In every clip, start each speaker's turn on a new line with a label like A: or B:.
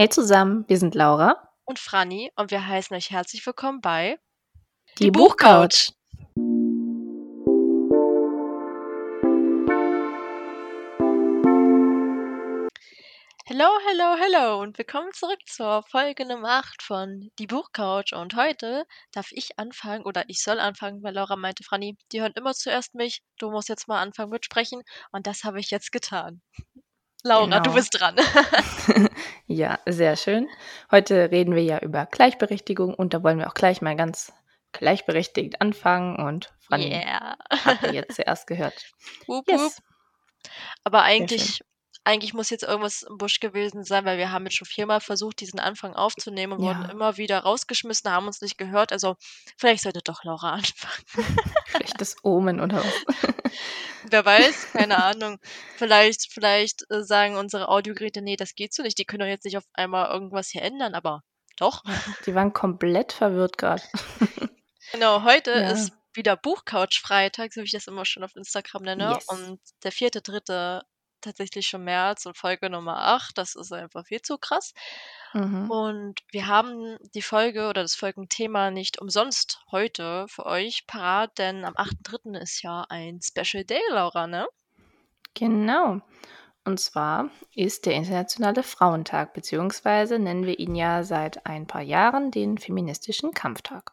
A: Hey zusammen, wir sind Laura
B: und Franny und wir heißen euch herzlich willkommen bei
A: Die, Die Buchcouch.
B: Hallo, hallo, hallo und willkommen zurück zur Folge Nummer 8 von Die Buchcouch. Und heute darf ich anfangen oder ich soll anfangen, weil Laura meinte, Franny, die hören immer zuerst mich, du musst jetzt mal anfangen mit sprechen und das habe ich jetzt getan. Laura, genau. du bist dran.
A: ja, sehr schön. Heute reden wir ja über Gleichberechtigung und da wollen wir auch gleich mal ganz gleichberechtigt anfangen und Fanny yeah. habt ihr jetzt zuerst gehört.
B: Wup, yes. Wup. Aber eigentlich eigentlich muss jetzt irgendwas im Busch gewesen sein, weil wir haben jetzt schon viermal versucht, diesen Anfang aufzunehmen und ja. wurden immer wieder rausgeschmissen, haben uns nicht gehört. Also vielleicht sollte doch Laura anfangen.
A: Vielleicht das Omen oder was.
B: Wer weiß, keine Ahnung. Vielleicht, vielleicht äh, sagen unsere Audiogeräte, nee, das geht so nicht. Die können doch jetzt nicht auf einmal irgendwas hier ändern, aber doch.
A: Die waren komplett verwirrt gerade.
B: Genau, heute ja. ist wieder Buchcouch-Freitag, so wie ich das immer schon auf Instagram nenne. Yes. Und der vierte, dritte tatsächlich schon März und Folge Nummer 8. Das ist einfach viel zu krass. Mhm. Und wir haben die Folge oder das Folgenthema nicht umsonst heute für euch parat, denn am 8.3. ist ja ein Special Day, Laura, ne?
A: Genau. Und zwar ist der Internationale Frauentag, beziehungsweise nennen wir ihn ja seit ein paar Jahren den Feministischen Kampftag.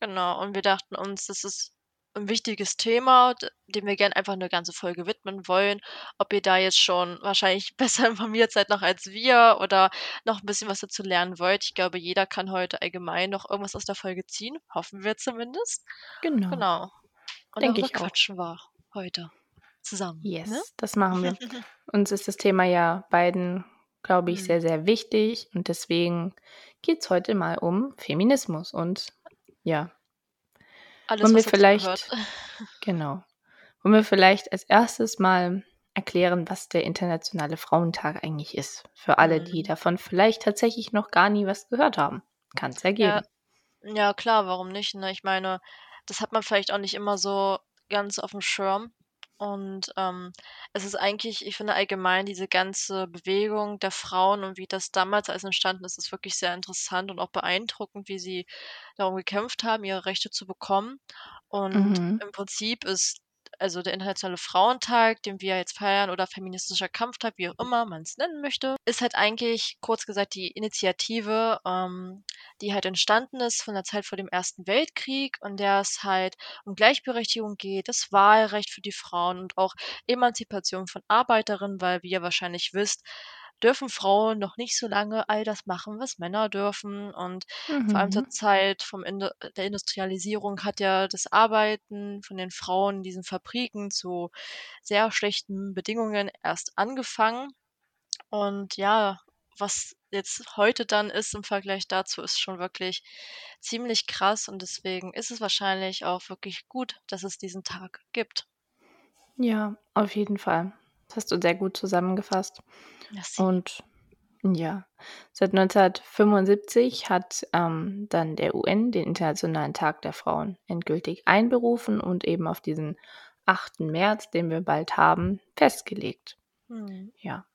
B: Genau, und wir dachten uns, das ist ein wichtiges Thema, dem wir gerne einfach eine ganze Folge widmen wollen. Ob ihr da jetzt schon wahrscheinlich besser informiert seid noch als wir oder noch ein bisschen was dazu lernen wollt. Ich glaube, jeder kann heute allgemein noch irgendwas aus der Folge ziehen. Hoffen wir zumindest.
A: Genau.
B: Genau. Und Denke ich quatschen wir heute zusammen.
A: Yes, ne? das machen wir. Uns ist das Thema ja beiden, glaube ich, mhm. sehr, sehr wichtig. Und deswegen geht es heute mal um Feminismus und ja,
B: alles, Wollen wir vielleicht,
A: genau. Wollen wir vielleicht als erstes mal erklären, was der Internationale Frauentag eigentlich ist. Für alle, mhm. die davon vielleicht tatsächlich noch gar nie was gehört haben. Kann es ja geben.
B: Ja, ja, klar, warum nicht? Ne? Ich meine, das hat man vielleicht auch nicht immer so ganz auf dem Schirm. Und ähm, es ist eigentlich, ich finde allgemein diese ganze Bewegung der Frauen und wie das damals alles entstanden ist, ist wirklich sehr interessant und auch beeindruckend, wie sie darum gekämpft haben, ihre Rechte zu bekommen. Und Mhm. im Prinzip ist also der Internationale Frauentag, den wir jetzt feiern, oder feministischer Kampftag, wie auch immer man es nennen möchte, ist halt eigentlich kurz gesagt die Initiative, ähm, die halt entstanden ist von der Zeit vor dem Ersten Weltkrieg, und der es halt um Gleichberechtigung geht, das Wahlrecht für die Frauen und auch Emanzipation von Arbeiterinnen, weil wie ihr wahrscheinlich wisst, dürfen Frauen noch nicht so lange all das machen, was Männer dürfen. Und vor allem zur mhm. Zeit vom Indo der Industrialisierung hat ja das Arbeiten von den Frauen in diesen Fabriken zu sehr schlechten Bedingungen erst angefangen. Und ja, was jetzt heute dann ist im Vergleich dazu, ist schon wirklich ziemlich krass und deswegen ist es wahrscheinlich auch wirklich gut, dass es diesen Tag gibt.
A: Ja, auf jeden Fall. Das hast du sehr gut zusammengefasst.
B: Merci.
A: Und ja, seit 1975 hat ähm, dann der UN den Internationalen Tag der Frauen endgültig einberufen und eben auf diesen 8. März, den wir bald haben, festgelegt. Hm. Ja.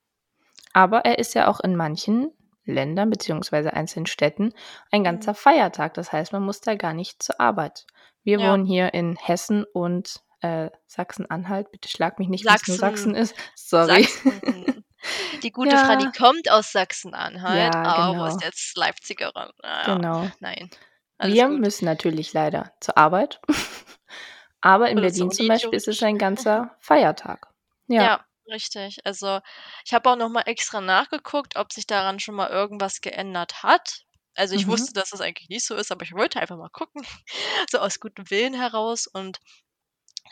A: Aber er ist ja auch in manchen Ländern bzw. einzelnen Städten ein ganzer hm. Feiertag. Das heißt, man muss da gar nicht zur Arbeit. Wir ja. wohnen hier in Hessen und äh, Sachsen-Anhalt. Bitte schlag mich nicht,
B: Sachsen,
A: nur Sachsen ist. Sorry.
B: Sachsen. Die gute ja. Franny kommt aus Sachsen-Anhalt, ja, aber genau. ist jetzt Leipzigerin.
A: Naja, genau.
B: Nein.
A: Wir gut. müssen natürlich leider zur Arbeit. aber in Oder Berlin zum Beispiel ist es ein ganzer Feiertag.
B: Ja. ja. Richtig. Also ich habe auch noch mal extra nachgeguckt, ob sich daran schon mal irgendwas geändert hat. Also ich mhm. wusste, dass das eigentlich nicht so ist, aber ich wollte einfach mal gucken, so aus gutem Willen heraus. Und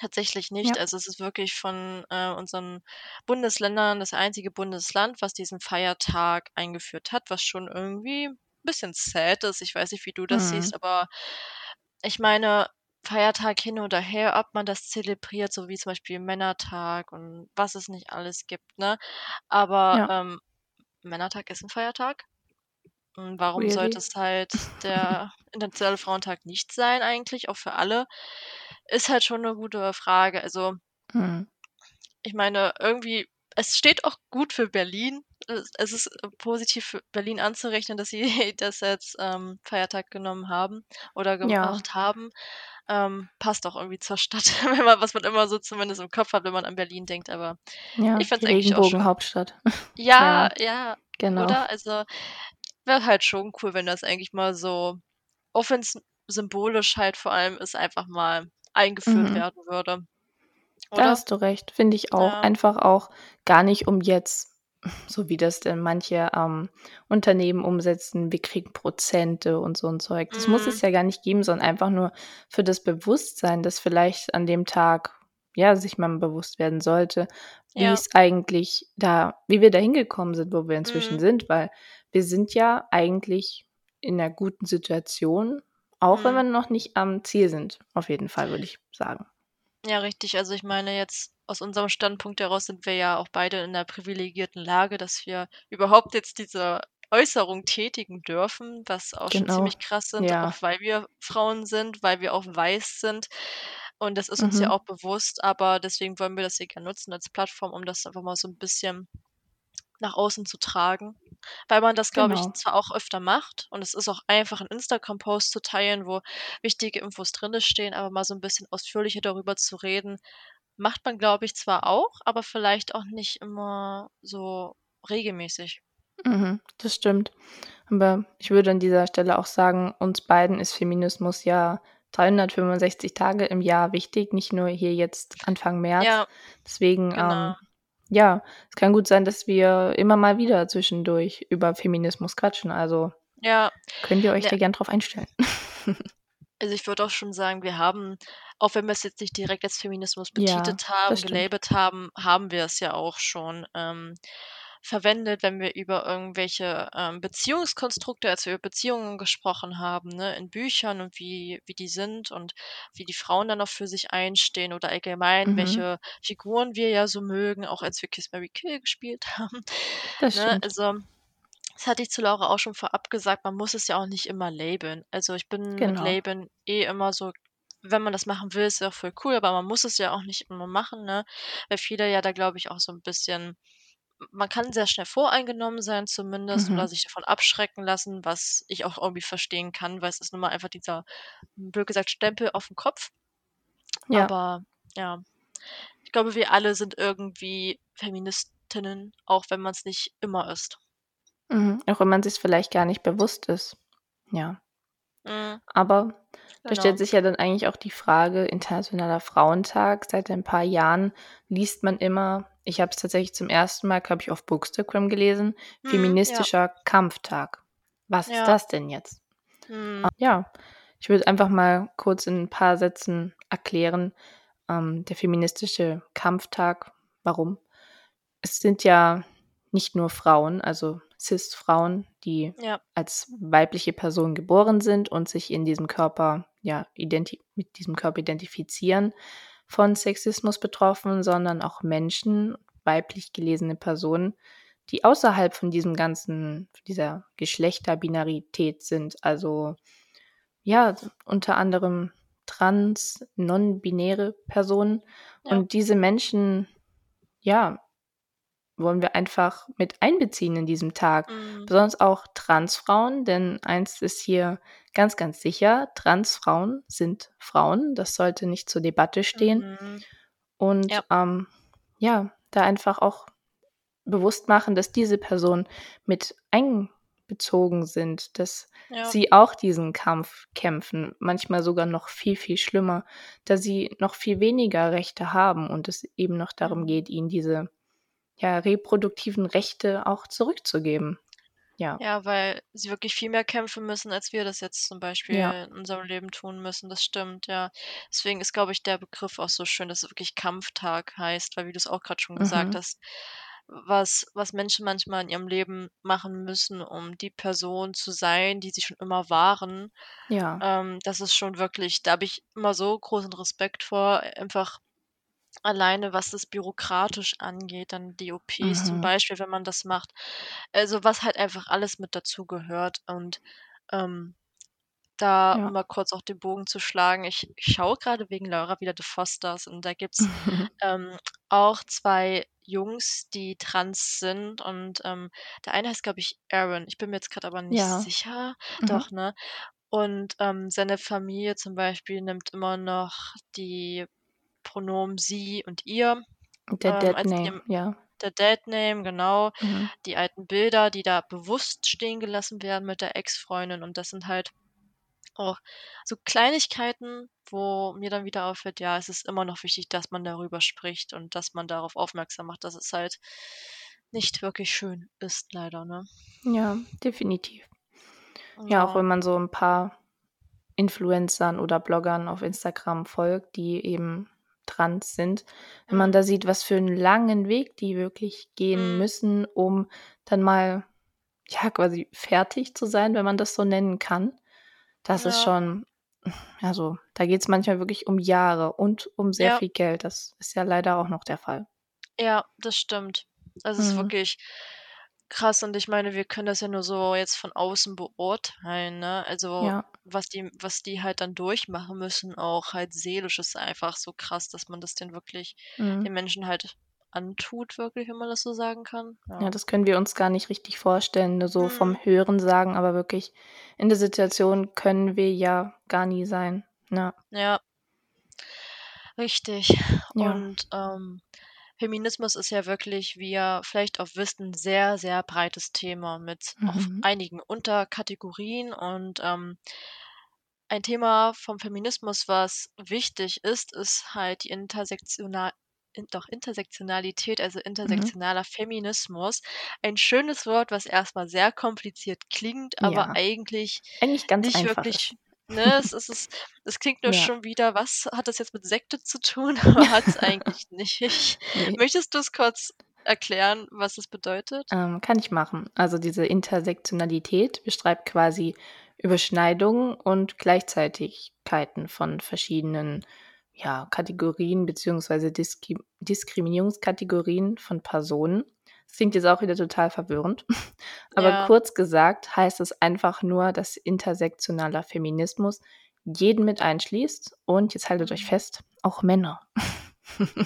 B: Tatsächlich nicht. Ja. Also es ist wirklich von äh, unseren Bundesländern das einzige Bundesland, was diesen Feiertag eingeführt hat, was schon irgendwie ein bisschen sad ist. Ich weiß nicht, wie du das mhm. siehst, aber ich meine, Feiertag hin oder her, ob man das zelebriert, so wie zum Beispiel Männertag und was es nicht alles gibt, ne? Aber ja. ähm, Männertag ist ein Feiertag. Und warum really? sollte es halt der Internationale Frauentag nicht sein eigentlich, auch für alle? Ist halt schon eine gute Frage. Also, Mhm. ich meine, irgendwie es steht auch gut für Berlin. es ist, äh, positiv für Berlin anzurechnen, dass sie das als, ähm, Feiertag genommen haben oder
A: Ja.
B: gemacht haben. Ähm, passt auch irgendwie zur Stadt, wenn man was man immer so zumindest im Kopf hat, wenn man an Berlin denkt, aber
A: Ja,
B: ich
A: die
B: es eigentlich auch schon
A: Regenbogenhauptstadt.
B: ja,
A: Ja,
B: ja,
A: genau.
B: oder? Also, wäre halt schon cool, wenn das eigentlich mal so auch wenn's symbolisch halt vor allem ist, einfach mal eingeführt
A: Mhm.
B: werden würde,
A: Da
B: oder?
A: hast du recht, finde ich auch.
B: Ja.
A: Einfach auch gar nicht, um jetzt, so wie das denn manche, ähm, Unternehmen umsetzen, wir kriegen Prozente und so 'n Zeug. Das muss
B: Mhm.
A: es ja gar nicht geben, sondern einfach nur für das Bewusstsein, dass vielleicht an dem Tag, ja, sich man bewusst werden sollte, wie
B: Ja.
A: es eigentlich da wie wir da hingekommen sind, wo wir inzwischen
B: Mhm.
A: sind, weil wir sind ja eigentlich in 'ner guten Situation, auch wenn wir
B: Mhm.
A: noch nicht am Ziel sind, auf jeden Fall, würde ich sagen.
B: Ja, richtig. Also, ich meine jetzt aus unserem Standpunkt heraus sind wir ja auch beide in 'ner privilegierten Lage, dass wir überhaupt jetzt diese Äußerung tätigen dürfen, was auch schon
A: Genau,
B: ziemlich krass sind, auch
A: ja.
B: weil wir Frauen sind, weil wir auch weiß sind. Und das ist uns ja
A: Mhm.
B: auch bewusst, aber deswegen wollen wir das hier gern nutzen als Plattform, um das einfach mal so 'n bisschen nach außen zu tragen, weil man das, glaube ich,
A: Genau.
B: zwar auch öfter macht und es ist auch einfach 'n Instagram-Post zu teilen, wo wichtige Infos drinne stehen, aber mal so 'n bisschen ausführlicher darüber zu reden, macht man, glaube ich, zwar auch, aber vielleicht auch nicht immer so regelmäßig.
A: Mhm, das stimmt. Aber ich würde an dieser Stelle auch sagen, uns beiden ist Feminismus ja 365 Tage im Jahr wichtig, nicht nur hier jetzt Anfang März.
B: Ja,
A: Deswegen,
B: genau.
A: ähm, ja, es kann gut sein, dass wir immer mal wieder zwischendurch über Feminismus quatschen, also
B: Ja,
A: könnt ihr euch
B: ne
A: da gern drauf einstellen.
B: Also, ich würde auch schon sagen, wir haben auch wenn wir's jetzt nicht direkt als Feminismus
A: Ja,
B: betitelt
A: das
B: haben, gelabelt haben, haben wir es ja auch schon, ähm, verwendet, wenn wir über irgendwelche, ähm, Beziehungskonstrukte als wir über Beziehungen gesprochen haben, ne, in Büchern und wie wie die sind und wie die Frauen dann auch für sich einstehen oder allgemein,
A: Mhm.
B: welche Figuren wir ja so mögen, auch als wir Kiss, Mary, Kill gespielt haben,
A: Das
B: ne?
A: stimmt.
B: Also, das hatte ich zu Laura auch schon vorab gesagt, man muss es ja auch nicht immer labeln. Also, ich bin mit
A: Genau.
B: Labeln eh immer so wenn man das machen will, ist ja auch voll cool, aber man muss es ja auch nicht immer machen, ne? Weil viele ja da, glaube ich, auch so 'n bisschen man kann sehr schnell voreingenommen sein zumindest oder
A: Mhm.
B: sich davon abschrecken lassen, was ich auch irgendwie verstehen kann, weil es ist nun mal einfach dieser, blöd gesagt, Stempel aufm Kopf.
A: Ja.
B: Aber ja, ich glaube, wir alle sind irgendwie Feministinnen, auch wenn man's nicht immer ist.
A: Mhm, auch wenn man sich's vielleicht gar nicht bewusst ist, ja.
B: Mhm.
A: Aber da stellt
B: Genau.
A: sich ja dann eigentlich auch die Frage, Internationaler Frauentag, seit ein paar Jahren liest man immer ich habe es tatsächlich zum 1. Mal, glaube ich, auf Bookstagram gelesen,
B: ja.
A: Feministischer Kampftag. Was ist
B: Ja.
A: das denn jetzt?
B: Mhm.
A: Ja, ich würde einfach mal kurz in 'n paar Sätzen erklären, ähm, der Feministische Kampftag, warum? Es sind ja nicht nur Frauen, also Cis-Frauen, die
B: Ja.
A: als weibliche Person geboren sind und sich in diesem Körper, ja, mit diesem Körper identifizieren, von Sexismus betroffen, sondern auch Menschen, weiblich gelesene Personen, die außerhalb von diesem ganzen dieser Geschlechterbinarität sind. Also, ja, unter anderem trans, non-binäre Personen.
B: Ja.
A: Und diese Menschen, ja, wollen wir einfach mit einbeziehen in diesem Tag.
B: Mhm.
A: Besonders auch Transfrauen, denn eins ist hier ganz, ganz sicher, Transfrauen sind Frauen. Das sollte nicht zur Debatte stehen.
B: Mhm. Ja.
A: Und, ähm, ja, da einfach auch bewusst machen, dass diese Personen mit einbezogen sind, dass
B: Ja.
A: sie auch diesen Kampf kämpfen, manchmal sogar noch viel, viel schlimmer, da sie noch viel weniger Rechte haben und es eben noch darum
B: Mhm.
A: geht, ihnen diese, ja, reproduktiven Rechte auch zurückzugeben. Ja.
B: Ja, weil sie wirklich viel mehr kämpfen müssen, als wir das jetzt zum
A: Ja.
B: Beispiel in unserem Leben tun müssen. Das stimmt, ja. Deswegen ist, glaube ich, der Begriff auch so schön, dass es wirklich Kampftag heißt, weil wie du's auch grad schon gesagt
A: Mhm.
B: hast, was was Menschen manchmal in ihrem Leben machen müssen, um die Person zu sein, die sie schon immer waren,
A: Ja.
B: ähm, das ist schon wirklich da habe ich immer so großen Respekt vor, einfach alleine, was das bürokratisch angeht, dann die OPs zum
A: Mhm.
B: Beispiel, wenn man das macht. Also, was halt einfach alles mit dazugehört und, ähm, da, um
A: Ja.
B: mal kurz auch den Bogen zu schlagen, ich ich schaue grade wegen Laura wieder „The Fosters“ und da gibt's, ähm auch 2 Jungs, die trans sind und, ähm, der eine heißt, glaube ich, Aaron. Ich bin mir jetzt grad aber nicht
A: Ja.
B: sicher.
A: Mhm.
B: Doch, ne? Und, ähm, seine Familie zum Beispiel nimmt immer noch die Pronomen sie und ihr,
A: Der
B: ähm,
A: Dead
B: als
A: Name,
B: ihrem
A: ja.
B: der Dead Name, genau.
A: Mhm.
B: Die alten Bilder, die da bewusst stehen gelassen werden mit der Ex-Freundin und das sind halt auch so Kleinigkeiten, wo mir dann wieder auffällt, ja, es ist immer noch wichtig, dass man darüber spricht und dass man darauf aufmerksam macht, dass es halt nicht wirklich schön ist leider, ne?
A: Ja, definitiv. Ja, auch
B: Ja.
A: wenn man so 'n paar Influencern oder Bloggern auf Instagram folgt, die eben trans sind. Wenn man
B: Mhm.
A: da sieht, was für 'n langen Weg die wirklich gehen
B: Mhm.
A: müssen, um dann mal, ja, quasi fertig zu sein, wenn man das so nennen kann. Das ist
B: Ja.
A: schon also, da geht's manchmal wirklich um Jahre und um sehr
B: Ja.
A: viel Geld. Das ist ja leider auch noch der Fall.
B: Ja, das stimmt. Also, es ist
A: Mhm.
B: wirklich krass und ich meine, wir können das ja nur so jetzt von außen beurteilen, ne? Also,
A: Ja.
B: was die was die halt dann durchmachen müssen, auch halt seelisch, ist einfach so krass, dass man das den wirklich
A: Mhm.
B: den Menschen halt antut wirklich, wenn man das so sagen kann.
A: Ja,
B: Ja.
A: das können wir uns gar nicht richtig vorstellen, nur so vom
B: Mhm.
A: Hörensagen, aber wirklich in der Situation können wir ja gar nie sein, ja.
B: Ja. Richtig.
A: Ja.
B: Und, ähm, Feminismus ist ja wirklich, wie ihr vielleicht auch wisst, 'n sehr, sehr breites Thema mit auch
A: Mhm.
B: einigen Unterkategorien und, ähm ein Thema vom Feminismus, was wichtig ist, ist halt die intersektional in doch Intersektionalität, also
A: Mhm.
B: intersektionaler Feminismus. Ein schönes Wort, was erst mal sehr kompliziert klingt, aber
A: Ja.
B: eigentlich
A: Eigentlich ganz
B: nicht
A: einfach ist.
B: Ne, es es ist es klingt nur
A: Ja.
B: schon wieder: „Was hat das jetzt mit Sekte zu tun?“ Aber hat's eigentlich nicht.
A: Ne.
B: Möchtest du's kurz erklären, was es bedeutet?
A: Ähm, kann ich machen. Also, diese Intersektionalität beschreibt quasi Überschneidungen und Gleichzeitigkeiten von verschiedenen, ja, Kategorien beziehungsweise Diski Diskriminierungskategorien von Personen. Das klingt jetzt auch wieder total verwirrend. Aber
B: Ja.
A: kurz gesagt heißt es einfach nur, dass intersektionaler Feminismus jeden mit einschließt und jetzt haltet euch
B: Mhm.
A: fest, auch Männer.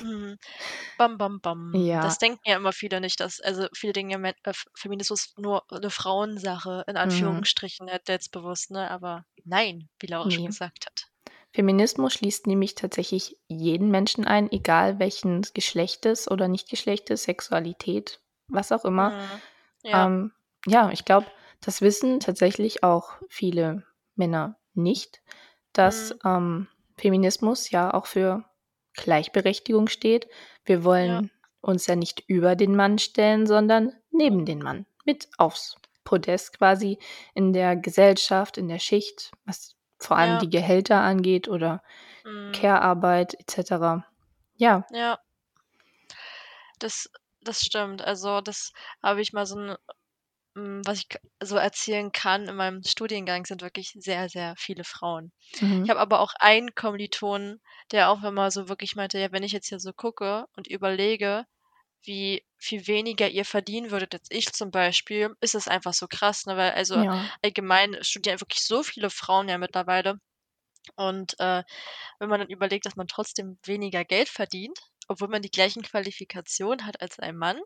B: Mhm. Bam, bam, bam. Das
A: Ja.
B: denken ja immer viele nicht, dass also, viele denken ja, Me äh, Feminismus nur 'ne Frauensache in
A: Mhm.
B: Anführungsstrichen, ne, selbstbewusst, ne? Aber nein, wie Laura schon
A: Ne.
B: gesagt hat.
A: Feminismus schließt nämlich tatsächlich jeden Menschen ein, egal welchen Geschlechtes oder Nicht-Geschlechtes, Sexualität, was auch immer.
B: Mhm. Ja.
A: Ähm, ja, ich glaube, das wissen tatsächlich auch viele Männer nicht, dass,
B: Mhm.
A: ähm, Feminismus ja auch für Gleichberechtigung steht. Wir
B: Ja.
A: wollen uns ja nicht über den Mann stellen, sondern neben den Mann, mit aufs Podest quasi in der Gesellschaft, in der Schicht, was vor allem
B: Ja.
A: die Gehälter angeht oder
B: Mhm.
A: Care-Arbeit et cetera. Ja.
B: Ja. Das das stimmt. Also, das habe ich mal so 'n hm, was ich so erzählen kann, in meinem Studiengang sind wirklich sehr, sehr viele Frauen. Ich
A: Mhm.
B: habe aber auch einen Kommilitonen, der auch immer so wirklich meinte: „Ja, wenn ich jetzt hier so gucke und überlege, wie viel weniger ihr verdienen würdet als ich zum Beispiel, ist es einfach so krass“, ne? Weil also,
A: Ja.
B: allgemein studieren wirklich so viele Frauen ja mittlerweile. Und, äh, wenn man dann überlegt, dass man trotzdem weniger Geld verdient, obwohl man die gleichen Qualifikationen hat als ein Mann.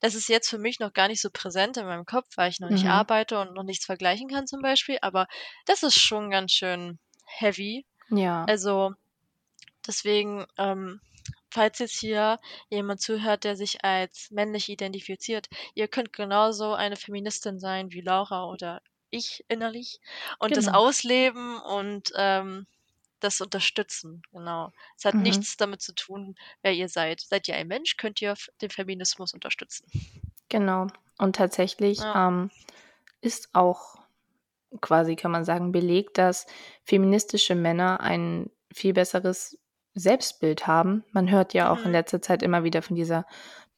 B: Das ist jetzt für mich noch gar nicht so präsent in meinem Kopf, weil ich noch nicht
A: Mhm.
B: arbeite und noch nichts vergleichen kann zum Beispiel, aber das ist schon ganz schön heavy.
A: Ja.
B: Also, deswegen, ähm, falls jetzt hier jemand zuhört, der sich als männlich identifiziert, ihr könnt genauso eine Feministin sein wie Laura oder ich innerlich und das
A: Genau.
B: ausleben und, ähm, das unterstützen, genau. Es hat
A: Mhm.
B: nichts damit zu tun, wer ihr seid. Seid ihr ein Mensch, könnt ihr den Feminismus unterstützen.
A: Genau. Und tatsächlich,
B: Ja.
A: ähm, ist auch quasi, kann man sagen, belegt, dass feministische Männer ein viel besseres Selbstbild haben. Man hört ja auch in
B: Mhm.
A: letzter Zeit immer wieder von dieser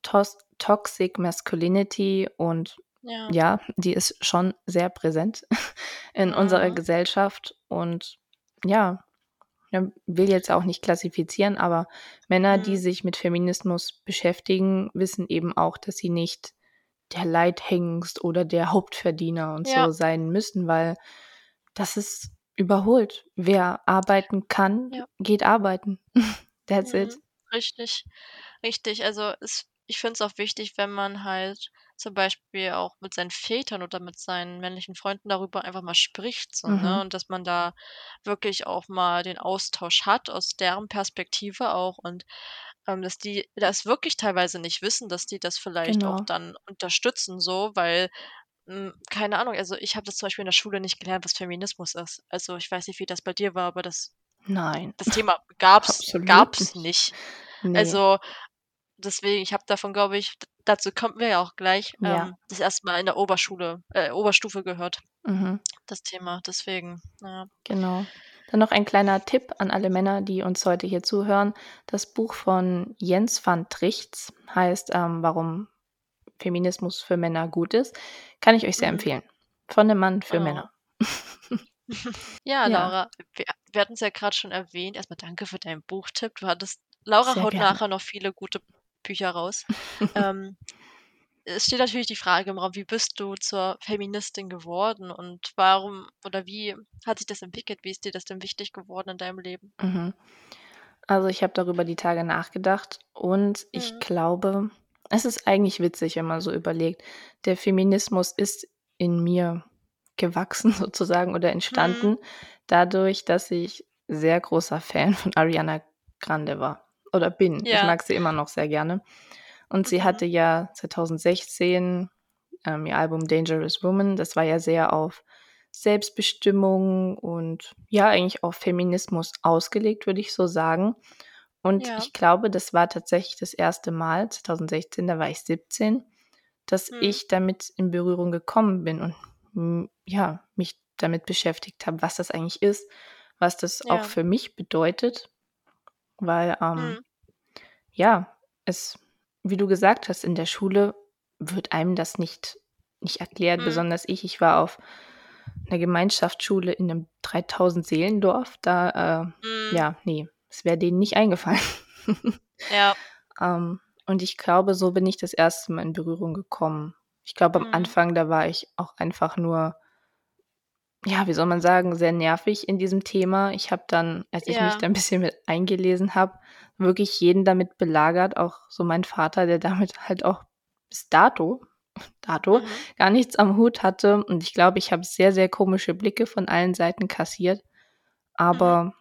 A: tos Toxic Masculinity und
B: Ja.
A: ja, die ist schon sehr präsent in unserer
B: Mhm.
A: Gesellschaft und ja, ja, will jetzt auch nicht klassifizieren, aber Männer, die
B: Mhm.
A: sich mit Feminismus beschäftigen, wissen eben auch, dass sie nicht der Leithengst oder der Hauptverdiener und
B: Ja.
A: so sein müssen, weil das ist überholt. Wer arbeiten kann,
B: Ja.
A: geht arbeiten. That's it.
B: Mhm. Richtig. Richtig, also es ich finde es auch wichtig, wenn man halt zum Beispiel auch mit seinen Vätern oder mit seinen männlichen Freunden darüber einfach mal spricht so, ne?
A: Mhm.
B: Und dass man da wirklich auch mal den Austausch hat aus deren Perspektive auch und, ähm, dass die das wirklich teilweise nicht wissen, dass die das vielleicht auch
A: Genau.
B: dann unterstützen so, weil, hm, keine Ahnung, also ich habe das zum Beispiel in der Schule nicht gelernt, was Feminismus ist. Also, ich weiß nicht, wie das bei dir war, aber das
A: Nein,
B: das Thema gab's
A: absolut
B: gab's
A: nicht.
B: nicht.
A: Ne.
B: Also, deswegen, ich habe davon, glaube ich dazu kommen wir ja auch gleich,
A: Ja.
B: ähm, das erste Mal in der Oberschule äh, Oberstufe gehört,
A: Mhm.
B: das Thema, deswegen, ja.
A: Genau. Dann noch ein kleiner Tipp an alle Männer, die uns heute hier zuhören. Das Buch von Jens van Trichts heißt, ähm, „Warum Feminismus für Männer gut ist“, kann ich euch sehr
B: Mhm.
A: empfehlen. Von 'nem Mann für
B: Oh.
A: Männer.
B: Ja,
A: Ja.
B: Laura, wir wir hatten's ja grad schon erwähnt. Erst mal danke für deinen Buchtipp. Du hattest Laura
A: Sehr
B: haut
A: gerne.
B: nachher noch viele gute Bücher raus. Ähm, es steht natürlich die Frage im Raum, wie bist du zur Feministin geworden und warum oder wie hat sich das entwickelt? Wie ist dir das denn wichtig geworden in deinem Leben?
A: Mhm. Also, ich habe darüber die Tage nachgedacht und ich
B: Mhm.
A: glaube, es ist eigentlich witzig, wenn man so überlegt. Der Feminismus ist in mir gewachsen sozusagen oder
B: Mhm.
A: entstanden dadurch, dass ich sehr großer Fan von Ariana Grande war oder bin. Ich
B: Ja.
A: mag sie immer noch sehr gerne. Und sie
B: Mhm.
A: hatte ja 2016, ähm, ihr Album „Dangerous Woman“. Das war ja sehr auf Selbstbestimmung und ja, eigentlich auf Feminismus ausgelegt, würde ich so sagen. Und
B: Ja.
A: ich glaube, das war tatsächlich das 1. Mal 2016, da war ich 17, dass
B: Mhm.
A: ich damit in Berührung gekommen bin und, ja, mich damit beschäftigt habe, was das eigentlich ist, was das auch
B: Ja.
A: für mich bedeutet, weil, ähm,
B: Mhm.
A: ja, es wie du gesagt hast, in der Schule wird einem das nicht nicht erklärt,
B: Mhm.
A: besonders ich. Ich war auf 'ner Gemeinschaftsschule in 'nem 3.000 Seelendorf. Da, äh
B: Mhm.
A: ja, ne, es wäre denen nicht eingefallen.
B: Ja.
A: Ähm, und ich glaube, so bin ich das 1. Mal in Berührung gekommen. Ich glaube, am
B: Mhm.
A: Anfang, da war ich auch einfach nur ja, wie soll man sagen, sehr nervig in diesem Thema. Ich habe dann, als ich mich
B: Ja.
A: da 'n bisschen mit eingelesen habe, wirklich jeden damit belagert, auch so mein Vater, der damit halt auch bis dato dato
B: Mhm.
A: gar nichts am Hut hatte. Und ich glaube, ich habe sehr, sehr komische Blicke von allen Seiten kassiert.
B: Mhm.
A: Aber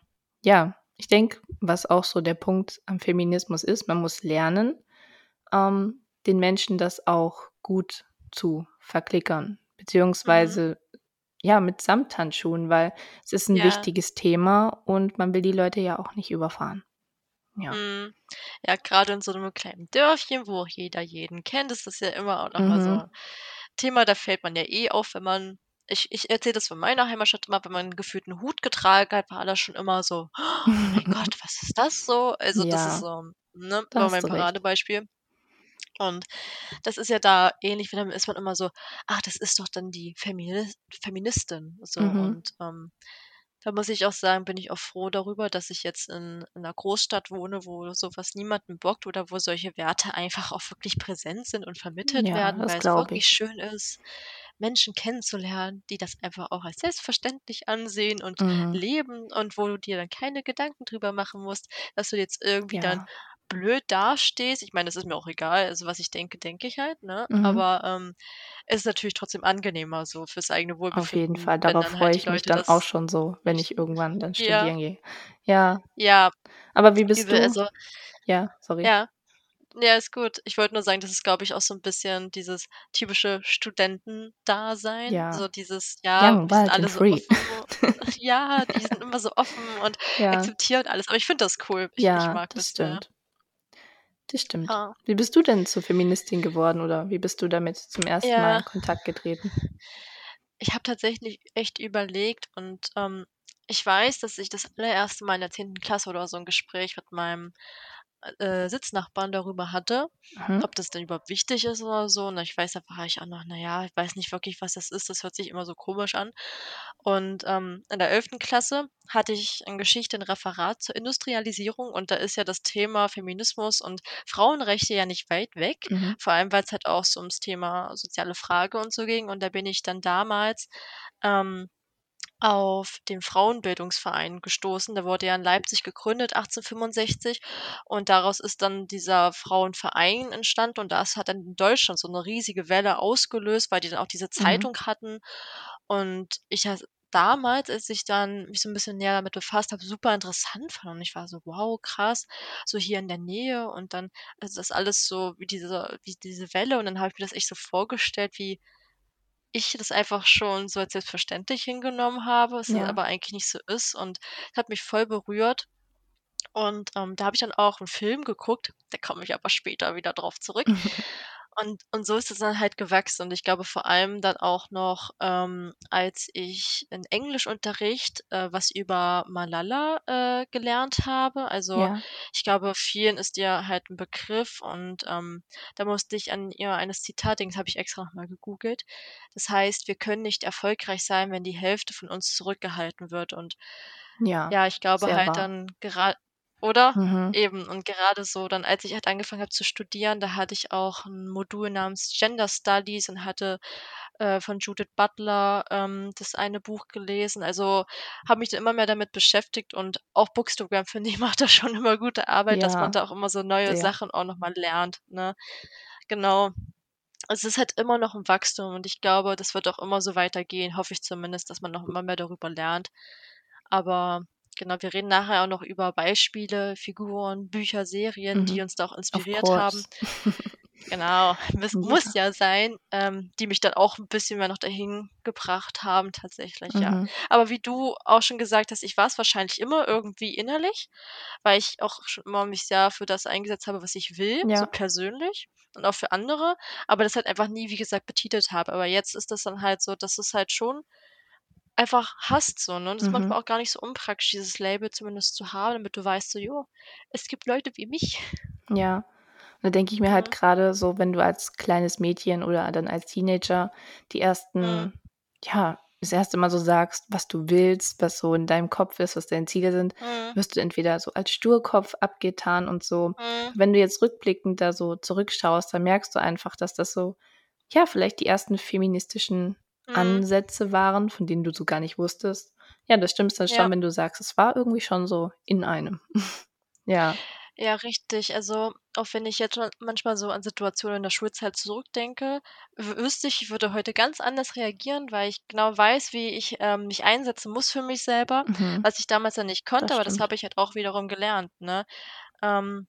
A: ja, ich denke, was auch so der Punkt am Feminismus ist, man muss lernen, ähm, den Menschen das auch gut zu verklickern,
B: Mhm.
A: Ja, mit Samthandschuhen, weil es ist 'n
B: Ja.
A: wichtiges Thema und man will die Leute ja auch nicht überfahren. Ja.
B: Mhm. Ja, grade in so 'nem kleinen Dörfchen, wo auch jeder jeden kennt, ist das ja immer auch noch mal so
A: Mhm.
B: Thema. Da fällt man ja eh auf, wenn man ich ich erzähle das von meiner Heimatstadt immer, wenn man gefühlt 'n Hut getragen hat, war alles schon immer so: „Oh mein Gott, was ist das so?“ Also, das ist
A: Ja,
B: so, ne,
A: da
B: war mein
A: du recht.
B: Und das ist ja da ähnlich, dann ist man immer so: „Ach, das ist doch dann die Feminis Feministin“, so.
A: Mhm.
B: Und, ähm, da muss ich auch sagen, bin ich auch froh darüber, dass ich jetzt in in 'ner Großstadt wohne, wo so was niemanden bockt oder wo solche Werte einfach auch wirklich präsent sind und vermittelt
A: Ja,
B: werden, weil's
A: glaube
B: wirklich
A: ich.
B: schön ist, Menschen kennenzulernen, die das einfach auch als selbstverständlich ansehen und
A: Mhm.
B: leben und wo du dir dann keine Gedanken drüber machen musst, dass du jetzt irgendwie dann
A: Ja.
B: Blöd dastehst. Ich meine, das ist mir auch egal. Also, was ich denke, denke ich halt, ne?
A: Mhm.
B: Aber, ähm, es ist natürlich trotzdem angenehmer so fürs eigene
A: Auf jeden
B: Wohlbefinden,
A: Fall, darauf freue
B: halt
A: ich mich dann auch schon so, wenn ich irgendwann dann
B: Ja.
A: studieren gehe. Ja.
B: Ja.
A: Aber wie bist
B: Übel,
A: du
B: also
A: ja, sorry.
B: Ja. Ja, ist gut. Ich wollte nur sagen, das ist, glaube ich, auch so 'n bisschen dieses typische Studentendasein,
A: Ja.
B: so dieses: „Ja,
A: Young,
B: wir sind alle so
A: free.
B: offen“ ja, die sind immer so offen und
A: Ja.
B: akzeptieren alles. Aber ich finde das cool. Ich ich
A: Ja,
B: mag
A: das
B: das
A: stimmt. Das stimmt.
B: Ha.
A: Wie bist du denn zur Feministin geworden oder wie bist du damit zum 1. Mal
B: Ja.
A: in Kontakt getreten?
B: Ich habe tatsächlich echt überlegt und, ähm, ich weiß, dass ich das allererste Mal in der 10. Klasse oder so 'n Gespräch mit meinem, äh, Sitznachbarn darüber hatte,
A: Mhm.
B: ob das denn überhaupt wichtig ist oder so. Und ich weiß, da war ich auch noch: „Na ja, ich weiß nicht wirklich, was das ist. Das hört sich immer so komisch an.“ Und, ähm, in der 11. Klasse hatte ich in Geschichte 'n Referat zur Industrialisierung und da ist ja das Thema Feminismus und Frauenrechte ja nicht weit weg,
A: Mhm.
B: vor allem, weil's halt auch so ums Thema soziale Frage und so ging. Und da bin ich dann damals, ähm auf den Frauenbildungsverein gestoßen. Der wurde ja in Leipzig gegründet 1865 und daraus ist dann dieser Frauenverein entstanden und das hat dann in Deutschland so 'ne riesige Welle ausgelöst, weil die dann auch diese
A: Mhm.
B: Zeitung hatten. Und ich ha damals, als ich dann mich so 'n bisschen näher damit befasst habe, super interessant fand und ich war so: „Wow, krass, so hier in der Nähe“ und dann also, das alles so wie diese wie diese Welle und dann habe ich mir das echt so vorgestellt, wie ich das einfach schon so als selbstverständlich hingenommen habe, es
A: Ja.
B: aber eigentlich nicht so ist und hat mich voll berührt. Und, ähm, da habe ich dann auch 'n Film geguckt, da komme ich aber später wieder drauf zurück. Und und so ist es dann halt gewachsen und ich glaube vor allem dann auch noch, ähm, als ich in Englischunterricht, äh, was über Malala, äh, gelernt habe. Also,
A: Ja.
B: ich glaube, vielen ist ja halt 'n Begriff und, ähm, da musste ich an ihr eines Zitat denken, das habe ich extra noch mal gegoogelt. Das heißt: „Wir können nicht erfolgreich sein, wenn die Hälfte von uns zurückgehalten wird.“ Und
A: Ja,
B: ja, ich glaube halt
A: wahr.
B: dann gera oder?
A: Mhm.
B: Eben und gerade so dann, als ich halt angefangen habe zu studieren, da hatte ich auch 'n Modul namens Gender Studies und hatte, äh, von Judith Butler, ähm, das eine Buch gelesen. Also, habe mich da immer mehr damit beschäftigt und auch Bookstagram, finde ich, macht da schon immer gute Arbeit, dass man
A: Ja,
B: da auch immer so neue
A: sehr.
B: Sachen auch noch mal lernt, ne? Genau. Es ist halt immer noch im Wachstum und ich glaube, das wird auch immer so weitergehen, hoffe ich zumindest, dass man noch immer mehr darüber lernt. Aber genau, wir reden nachher auch noch über Beispiele, Figuren, Bücher, Serien, die
A: Mhm.
B: uns da auch inspiriert haben. Genau, muss muss
A: Ja.
B: ja sein, ähm, die mich dann auch 'n bisschen mehr noch dahin gebracht haben tatsächlich, ja.
A: Mhm.
B: Aber wie du auch schon gesagt hast, ich war's wahrscheinlich immer irgendwie innerlich, weil ich auch schon immer mich sehr für das eingesetzt habe, was ich will, so
A: Ja.
B: persönlich und auch für andere, aber das halt einfach nie, wie gesagt, betitelt habe. Aber jetzt ist das dann halt so, dass du's halt schon einfach hast so, ne? Und das ist
A: Mhm.
B: manchmal auch gar nicht so unpraktisch, dieses Label zumindest zu haben, damit du weißt so: „Jo, es gibt Leute wie mich.“
A: Ja. Da denke ich mir halt
B: Mhm.
A: grade so, wenn du als kleines Mädchen oder dann als Teenager die
B: Mhm.
A: ersten ja, das 1. Mal so sagst, was du willst, was so in deinem Kopf ist, was deine Ziele sind,
B: Mhm.
A: wirst du entweder so als Sturkopf abgetan und so.
B: Mhm.
A: Wenn du jetzt rückblickend da so zurückschaust, dann merkst du einfach, dass das so, ja, vielleicht die ersten feministischen
B: Mhm.
A: Ansätze waren, von denen du so gar nicht wusstest. Ja, das stimmt dann schon,
B: Ja.
A: wenn du sagst, es war irgendwie schon so in einem. Ja.
B: Ja, richtig. Also, auch wenn ich jetzt manchmal so an Situationen in der Schulzeit zurückdenke, wüsste ich, ich würde heute ganz anders reagieren, weil ich genau weiß, wie ich, ähm, mich einsetzen muss für mich selber,
A: Mhm.
B: was ich damals ja nicht konnte,
A: Das
B: aber das habe ich halt auch wiederum gelernt, ne? Ähm,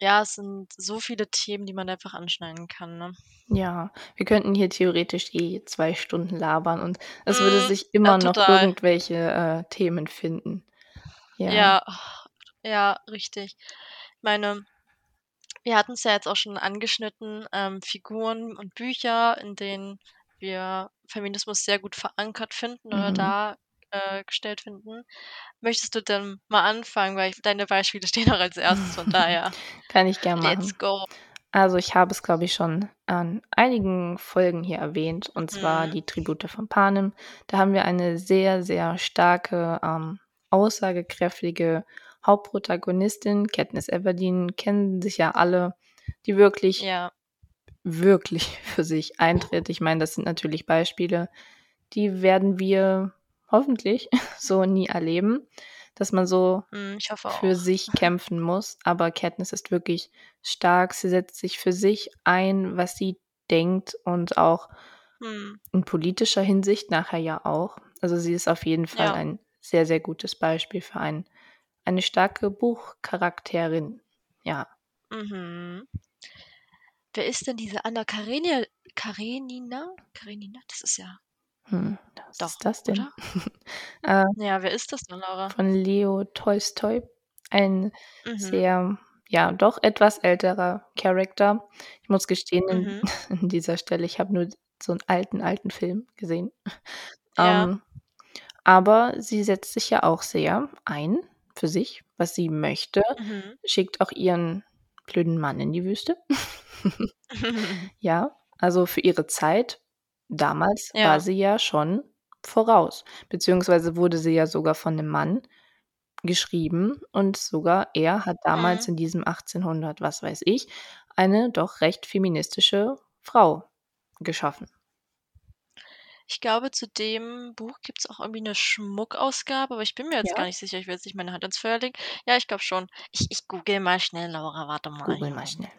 B: ja, es sind so viele Themen, die man einfach anschneiden kann, ne?
A: Ja, wir könnten hier theoretisch eh 2 Stunden labern und es würde
B: Mhm.
A: sich
B: Ja,
A: immer noch
B: total.
A: irgendwelche, äh, Themen finden. Ja.
B: Ja, ja, richtig. Meine wir hatten's ja jetzt auch schon angeschnitten, ähm, Figuren und Bücher, in denen wir Feminismus sehr gut verankert finden oder
A: Mhm.
B: Äh, gestellt finden. Möchtest du denn mal anfangen, weil ich deine Beispiele stehen auch als 1., von daher
A: Kann ich gern
B: let's
A: machen.
B: go.
A: Also, ich habe es, glaube ich, schon an einigen Folgen hier erwähnt, und zwar
B: Mhm.
A: die Tribute von Panem. Da haben wir eine sehr, sehr starke, ähm, aussagekräftige Hauptprotagonistin. Katniss Everdeen kennen sicher alle, die wirklich,
B: Ja.
A: wirklich für sich eintritt. Ich meine, das sind natürlich Beispiele, die werden wir hoffentlich so nie erleben, dass man so
B: hoffe
A: für sich kämpfen muss. Aber Katniss ist wirklich stark. Sie setzt sich für sich ein, was sie denkt und auch
B: Mhm.
A: in politischer Hinsicht nachher ja auch. Also, sie ist auf jeden Fall
B: Ja.
A: ein sehr, sehr gutes Beispiel für ein eine starke Buchcharakterin, ja.
B: Mhm. Wer ist denn diese Anna Karenina Karenina? Karenina? Das ist ja
A: Hm, was
B: doch,
A: ist das denn? Äh
B: Ja, wer ist das denn, Laura?
A: von Leo Tolstoi, ein
B: Mhm.
A: sehr, ja, doch etwas älterer Character. Ich muss gestehen, in
B: Mhm.
A: an dieser Stelle, ich habe nur so 'n alten, alten Film gesehen.
B: Ja.
A: Ähm, aber sie setzt sich ja auch sehr ein für sich, was sie möchte,
B: Mhm.
A: schickt auch ihren blöden Mann in die Wüste. Ja, also, für ihre Zeit damals war
B: Ja.
A: sie ja schon voraus, beziehungsweise wurde sie ja sogar von 'nem Mann geschrieben und sogar er hat damals
B: Mhm.
A: in diesem 1800 was weiß ich, eine doch recht feministische Frau geschaffen.
B: Ich glaube, zu dem Buch gibt's auch irgendwie 'ne Schmuckausgabe, aber ich bin mir jetzt gar
A: Ja?
B: nicht sicher. Ich will jetzt nicht meine Hand ins Feuer legen. Ja, ich glaube schon. Ich ich google mal schnell, Laura, warte mal
A: Google mal schnell.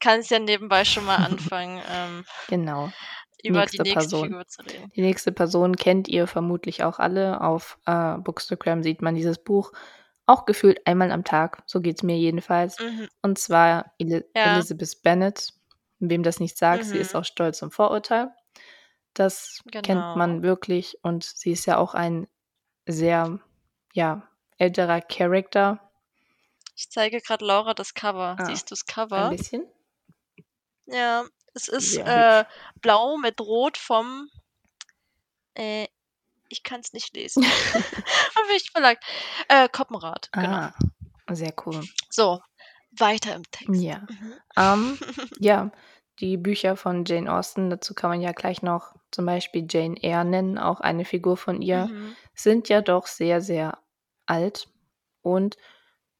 B: Kannst ja nebenbei schon mal anfangen, ähm,
A: Genau.
B: Über die
A: Nächste
B: nächste
A: Person.
B: Figur zu reden.
A: Die nächste Person kennt ihr vermutlich auch alle. Auf, äh, Bookstagram sieht man dieses Buch auch gefühlt einmal am Tag. So geht's mir jedenfalls.
B: Mhm.
A: Und zwar Eli
B: Ja.
A: Elizabeth Bennet. Wem das nicht sagt, sie ist
B: Mhm.
A: auch „Stolz und Vorurteil“. Das kennt
B: Genau.
A: man wirklich und sie ist ja auch ein sehr, ja, älterer Character.
B: Ich zeige grad Laura das Cover.
A: Ah,
B: Siehst du's
A: ein
B: Cover?
A: bisschen?
B: Ja, es ist,
A: Sehr
B: äh, blau mit Rot vom äh, ich kann's nicht lesen. Von welchem Verlag? Äh, Koppenrad, genau.
A: Ah, sehr cool.
B: So, weiter im Text.
A: Ja.
B: Mhm.
A: Ähm, ja, die Bücher von Jane Austen, dazu kann man ja gleich noch zum Beispiel Jane Eyre nennen, auch eine Figur von ihr,
B: Mhm.
A: sind ja doch sehr, sehr alt. Und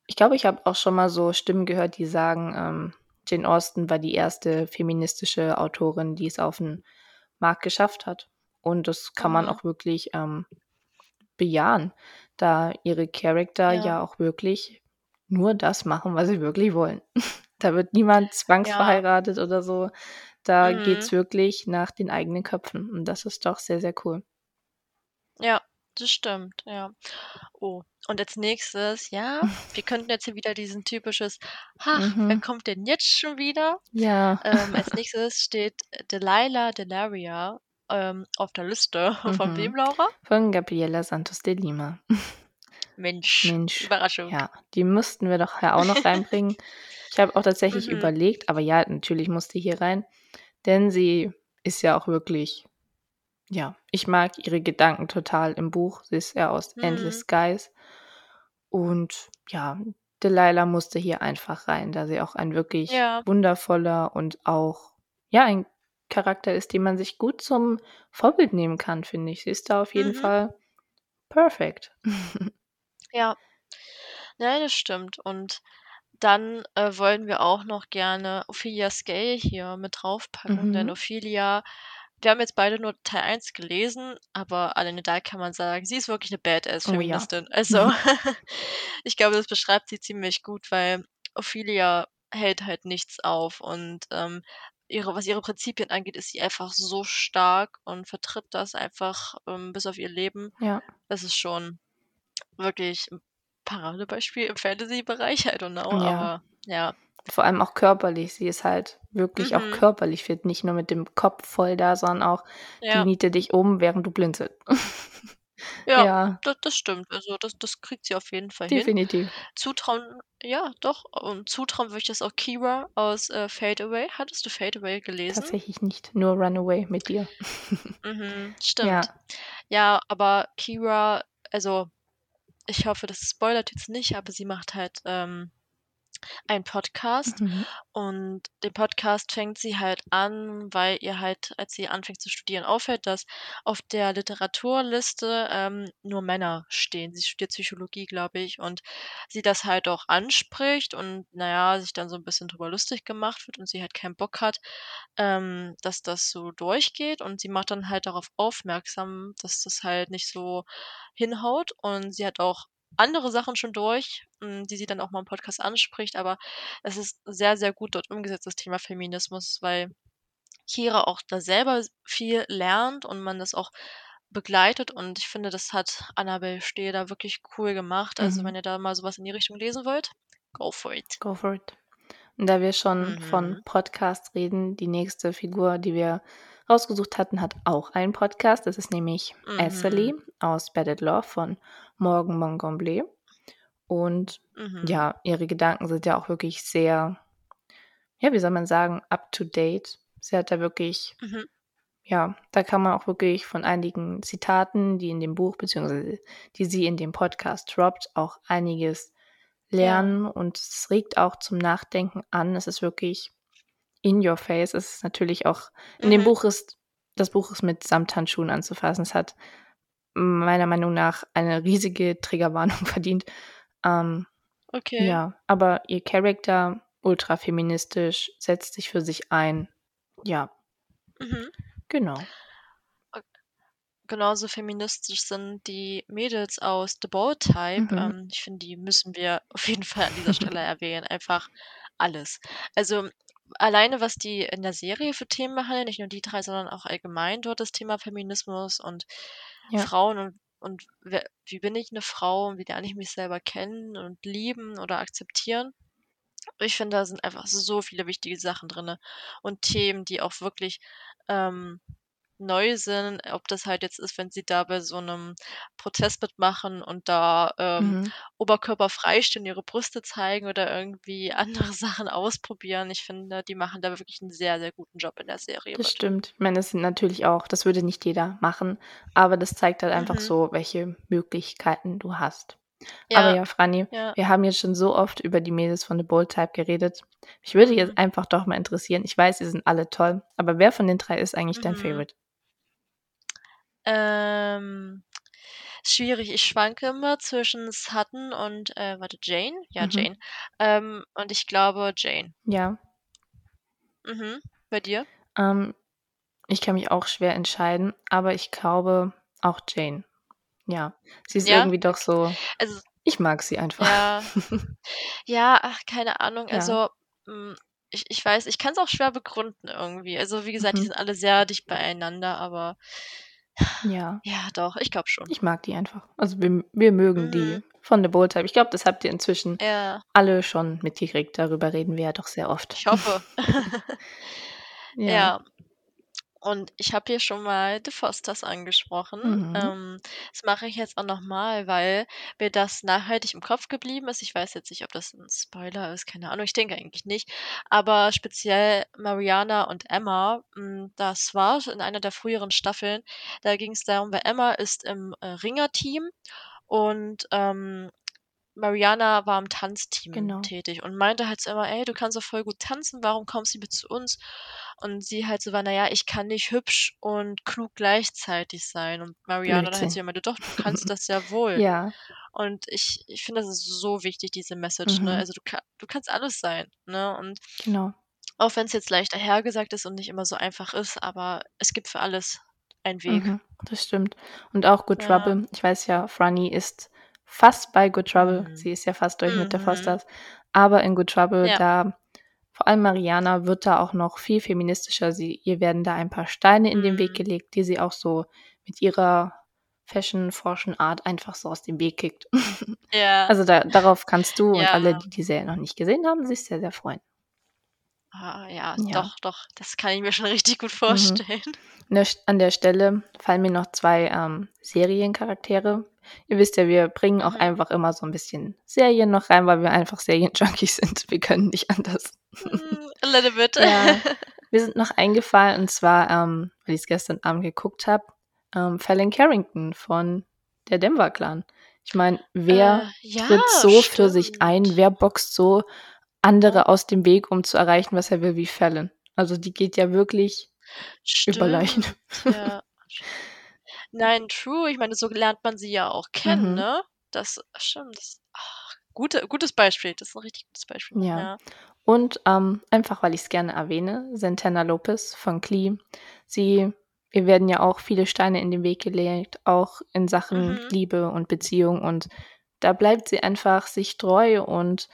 A: ich glaube, ich habe auch schon mal so Stimmen gehört, die sagen, ähm, Jane Austen war die erste feministische Autorin, die es auf 'n Markt geschafft hat. Und das kann man
B: Mhm.
A: auch wirklich, ähm, bejahen, da ihre Charakter
B: Ja.
A: ja auch wirklich nur das machen, was sie wirklich wollen. Da wird niemand
B: Ja.
A: zwangsverheiratet oder so. Da
B: Mhm.
A: geht's wirklich nach den eigenen Köpfen und das ist doch sehr, sehr cool.
B: Ja, das stimmt, ja. Oh, und als Nächstes, ja, wir könnten jetzt hier wieder diesen typisches: „Ach, wer
A: Mhm.
B: kommt denn jetzt schon wieder?“
A: Ja.
B: Ähm, als Nächstes steht Delilah Delaria, ähm, auf der Liste. Von wem,
A: Mhm.
B: Laura?
A: Von Gabriela Santos de Lima.
B: Mensch,
A: Mensch,
B: Überraschung.
A: ja, die müssten wir doch ja auch noch reinbringen. Ich habe auch tatsächlich
B: Mhm.
A: überlegt, aber ja, natürlich muss die hier rein, denn sie ist ja auch wirklich ja, ich mag ihre Gedanken total im Buch. Sie ist ja aus Endless
B: Mhm.
A: Skies. Und ja, Delilah musste hier einfach rein, da sie auch ein wirklich
B: Ja.
A: wundervoller und auch, ja, ein Charakter ist, den man sich gut zum Vorbild nehmen kann, finde ich. Sie ist da auf jeden
B: Mhm.
A: Fall perfekt.
B: Ja. Ja, das stimmt. Und dann, äh, wollen wir auch noch gerne Ophelia Scale hier mit draufpacken, denn
A: Mhm.
B: Ophelia wir haben jetzt beide nur Teil 1 gelesen, aber alleine da kann man sagen, sie ist wirklich 'ne
A: Oh ja.
B: Badass-Feministin. Also, ich glaube, das beschreibt sie ziemlich gut, weil Ophelia hält halt nichts auf und, ähm, ihre was ihre Prinzipien angeht, ist sie einfach so stark und vertritt das einfach, ähm, bis auf ihr Leben.
A: Ja.
B: Das ist schon wirklich 'n Paradebeispiel im Fantasy-Bereich, I don't know,
A: Ja.
B: aber ja.
A: Vor allem auch körperlich. Sie ist halt wirklich auch
B: Mhm.
A: körperlich fit, nicht nur mit dem Kopf voll da, sondern auch die
B: Ja.
A: nietet dich um, während du blinzelst.
B: Ja,
A: Ja.
B: da das stimmt. Also, das das kriegt sie auf jeden Fall hin.
A: Definitiv.
B: Zutrauen ja, doch. Und zutrauen würde ich das auch Kira aus, äh, Fade Away. Hattest du Fade Away gelesen?
A: Tatsächlich nicht, nur Runaway mit dir.
B: Mhm, stimmt.
A: Ja.
B: Ja, aber Kira also, ich hoffe, das spoilert jetzt nicht, aber sie macht halt, ähm, einen Podcast
A: Mhm.
B: und den Podcast fängt sie halt an, weil ihr halt, als sie anfängt zu studieren, auffällt, dass auf der Literaturliste, ähm, nur Männer stehen. Sie studiert Psychologie, glaube ich, und sie das halt auch anspricht und, na ja, sich dann so 'n bisschen drüber lustig gemacht wird und sie halt keinen Bock hat, ähm, dass das so durchgeht und sie macht dann halt darauf aufmerksam, dass das halt nicht so hinhaut und sie hat auch andere Sachen schon durch, hm, die sie dann auch mal im Podcast anspricht, aber es ist sehr, sehr gut dort umgesetzt, das Thema Feminismus, weil Kira auch da selber viel lernt und man das auch begleitet und ich finde, das hat Annabel Steele da wirklich cool gemacht. Also, wenn
A: Mhm.
B: ihr da mal so was in die Richtung lesen wollt, go for it.
A: Go for it. Da wir schon von
B: Mhm.
A: Podcasts reden, die nächste Figur, die wir rausgesucht hatten, hat auch einen Podcast. Das ist nämlich
B: Mhm.
A: aus Bad at Love von Morgan Mongamble. Und
B: Mhm.
A: ja, ihre Gedanken sind ja auch wirklich sehr, ja, wie soll man sagen, up to date. Sie hat da wirklich
B: Mhm.
A: ja, da kann man auch wirklich von einigen Zitaten, die in dem Buch beziehungsweise die sie in dem Podcast droppt, auch einiges
B: Ja.
A: lernen und es regt auch zum Nachdenken an. Es ist wirklich in your face. Es ist natürlich auch in dem
B: Mhm.
A: Buch ist das Buch ist mit Samthandschuhen anzufassen. Es hat meiner Meinung nach eine riesige Triggerwarnung verdient. Ähm,
B: Okay.
A: ja, aber ihr Charakter, ultra feministisch, setzt sich für sich ein. Ja.
B: Mhm.
A: Genau.
B: Genauso feministisch sind die Mädels aus The Bold Type.
A: Mhm.
B: Ähm, ich finde, die müssen wir auf jeden Fall an dieser Stelle erwähnen. Einfach alles. Also alleine, was die in der Serie für Themen behandeln, nicht nur die drei, sondern auch allgemein dort das Thema Feminismus und
A: Ja.
B: Frauen und, und wer, wie bin ich eine Frau und wie lerne ich mich selber kennen und lieben oder akzeptieren. Ich finde, da sind einfach so viele wichtige Sachen drin und Themen, die auch wirklich ähm, neu sind, ob das halt jetzt ist, wenn sie da bei so einem Protest mitmachen und da ähm,
A: Mhm.
B: oberkörperfrei stehen, ihre Brüste zeigen oder irgendwie andere Sachen ausprobieren. Ich finde, die machen da wirklich einen sehr, sehr guten Job in der Serie
A: Das
B: mit.
A: stimmt. Ich meine, das sind natürlich auch das würde nicht jeder machen, aber das zeigt halt einfach
B: Mhm.
A: so, welche Möglichkeiten du hast. Aber
B: Ja,
A: ja, Franny,
B: ja.
A: wir haben jetzt schon so oft über die Mädels von The Bold Type geredet. Mich würde jetzt
B: Mhm.
A: einfach doch mal interessieren. Ich weiß, sie sind alle toll, aber wer von den drei ist eigentlich dein
B: Mhm.
A: Favorite?
B: Ähm, schwierig. Ich schwanke immer zwischen Sutton und, äh, warte, Jane? Ja,
A: Mhm.
B: Jane. Ähm, und ich glaube Jane.
A: Ja.
B: Mhm. Bei dir?
A: Ähm, ich kann mich auch schwer entscheiden, aber ich glaube auch Jane. Ja, sie ist
B: Ja?
A: irgendwie doch so
B: Also
A: ich mag sie einfach.
B: ja. Ja, ach, keine Ahnung.
A: Ja.
B: Also, hm, ich ich weiß, ich kann's auch schwer begründen irgendwie. Also, wie gesagt, die
A: Mhm.
B: sind alle sehr dicht beieinander, aber
A: Ja.
B: ja, doch, ich glaube schon.
A: Ich mag die einfach. Also, wir wir mögen die
B: Mhm.
A: von The Bold Type. Ich glaube, das habt ihr inzwischen
B: Ja.
A: alle schon mitgekriegt. Darüber reden wir ja doch sehr oft.
B: Ich hoffe.
A: Ja.
B: Ja. Und ich habe hier schon mal The Fosters angesprochen.
A: Mhm.
B: Ähm, das mache ich jetzt auch noch mal, weil mir das nachhaltig im Kopf geblieben ist. Ich weiß jetzt nicht, ob das 'n Spoiler ist, keine Ahnung, ich denke eigentlich nicht. Aber speziell Mariana und Emma, hm, das war in einer der früheren Staffeln. Da ging's darum, weil Emma ist im, äh, Ringerteam und, ähm, Mariana war im Tanzteam
A: Genau.
B: tätig und meinte halt so immer: „Ey, du kannst doch voll gut tanzen, warum kommst du nicht mit zu uns?“ Und sie halt so war: „Na ja, ich kann nicht hübsch und klug gleichzeitig sein.“ Und Mariana dann halt
A: Blödsinn.
B: ihr meinte: „Doch, du kannst das sehr wohl.“
A: Ja.
B: Und ich ich finde, das ist so wichtig, diese Message, ne?
A: Mhm.
B: Also, du du kannst alles sein, ne? Und
A: Genau.
B: auch wenn's jetzt leicht dahergesagt ist und nicht immer so einfach ist, aber es gibt für alles einen Weg.
A: Mhm, das stimmt. Und auch Good
B: Ja.
A: Trouble. Ich weiß ja, Franny ist fast bei Good Trouble.
B: Mhm.
A: Sie ist ja fast durch mit The
B: Mhm.
A: Fosters. Aber in Good Trouble,
B: Ja.
A: da vor allem Mariana wird da auch noch viel feministischer. Sie ihr werden da ein paar Steine in den Weg
B: Mhm.
A: gelegt, die sie auch so mit ihrer fashionforschen Art einfach so aus dem Weg kickt.
B: Ja.
A: Also, da darauf kannst du und alle,
B: Ja.
A: die die Serie noch nicht gesehen haben, sich sehr, sehr freuen.
B: Ah, ja,
A: Ja.
B: doch, doch, das kann ich mir schon richtig gut
A: Mhm.
B: vorstellen.
A: An der an der Stelle fallen mir noch 2, ähm, Seriencharaktere. Ihr wisst ja, wir bringen auch
B: Mhm.
A: einfach immer so 'n bisschen Serien noch rein, weil wir einfach Serienjunkies sind. Wir können nicht anders.
B: Hm, a little bit.
A: Ja, mir sind noch eingefallen und zwar, ähm, weil ich's gestern Abend geguckt habe, ähm, Fallon Carrington von der Denver Clan. Ich meine, wer
B: Äh, ja,
A: tritt so für sich ein?
B: stimmt.
A: Wer boxt so andere aus dem Weg, um zu erreichen, was er will, wie Fallon? Also, die geht ja wirklich über Leichen.
B: Stimmt, ja. Nein, true. Ich meine, so lernt man sie ja auch kennen,
A: Mhm.
B: ne? Das stimmt. Das ach, gute gutes Beispiel. Das ist 'n richtig gutes Beispiel,
A: Ja.
B: ja.
A: Und, ähm, einfach, weil ich's gerne erwähne, Santana Lopez von Glee. Sie ihr werden ja auch viele Steine in den Weg gelegt, auch in Sachen
B: Mhm.
A: Liebe und Beziehung und da bleibt sie einfach sich treu und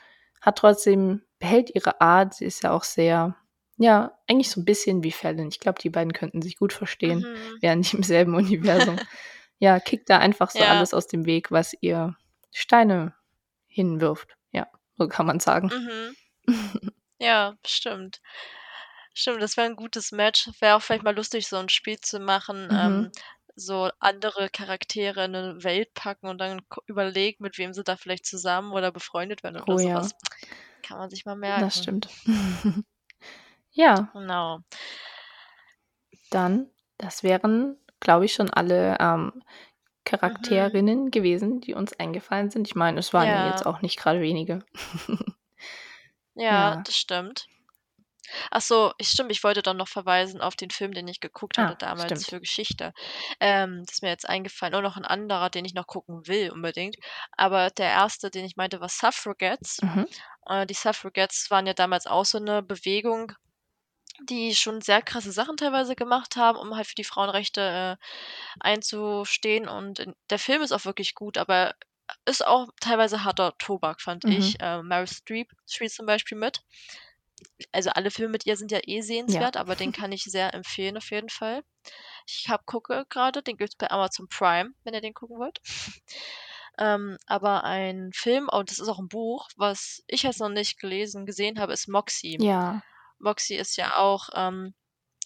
A: hat trotzdem behält ihre Art. Sie ist ja auch sehr ja, eigentlich so 'n bisschen wie Fallon. Ich glaube, die beiden könnten sich gut verstehen,
B: Mhm.
A: wären nicht im selben Universum. Ja, kickt da einfach so
B: Ja.
A: alles aus dem Weg, was ihr Steine hinwirft. Ja, so kann man's sagen.
B: Mhm. Ja, stimmt. Stimmt, das wäre 'n gutes Match. Wäre auch vielleicht mal lustig, so 'n Spiel zu machen,
A: Mhm.
B: ähm, so andere Charaktere in 'ne Welt packen und dann überlegen, mit wem sie da vielleicht zusammen oder befreundet werden oder
A: Oh
B: so
A: ja.
B: Kann man sich mal
A: Das
B: merken.
A: stimmt. Ja.
B: Genau.
A: Dann das wären, glaube ich, schon alle, ähm,
B: Mhm.
A: Charakterinnen gewesen, die uns eingefallen sind. Ich meine, es waren ja jetzt auch nicht grade wenige.
B: Ja,
A: Ja.
B: das stimmt. Ach so, ich stimmt, ich wollte dann noch verweisen auf den Film, den ich geguckt hatte
A: Ah,
B: damals
A: stimmt.
B: für Geschichte. Ähm, das ist mir jetzt eingefallen. Und noch 'n anderer, den ich noch gucken will unbedingt. Aber der erste, den ich meinte, war Suffragettes.
A: Mhm.
B: Äh, die Suffragettes waren ja damals auch so 'ne Bewegung die schon sehr krasse Sachen teilweise gemacht haben, um halt für die Frauenrechte, äh, einzustehen und in der Film ist auch wirklich gut, aber ist auch teilweise harter Tobak, fand ich.
A: Mhm.
B: Äh, Meryl Streep spielt zum Beispiel mit. Also, alle Filme mit ihr sind ja eh
A: Ja.
B: sehenswert, aber den kann ich sehr empfehlen auf jeden Fall. Ich habe gucke grade, den gibt's bei Amazon Prime, wenn ihr den gucken wollt. Ähm, aber ein Film und das ist auch 'n Buch, was ich jetzt noch nicht gelesen gesehen habe, ist Moxie.
A: Ja.
B: Moxie ist ja auch, ähm,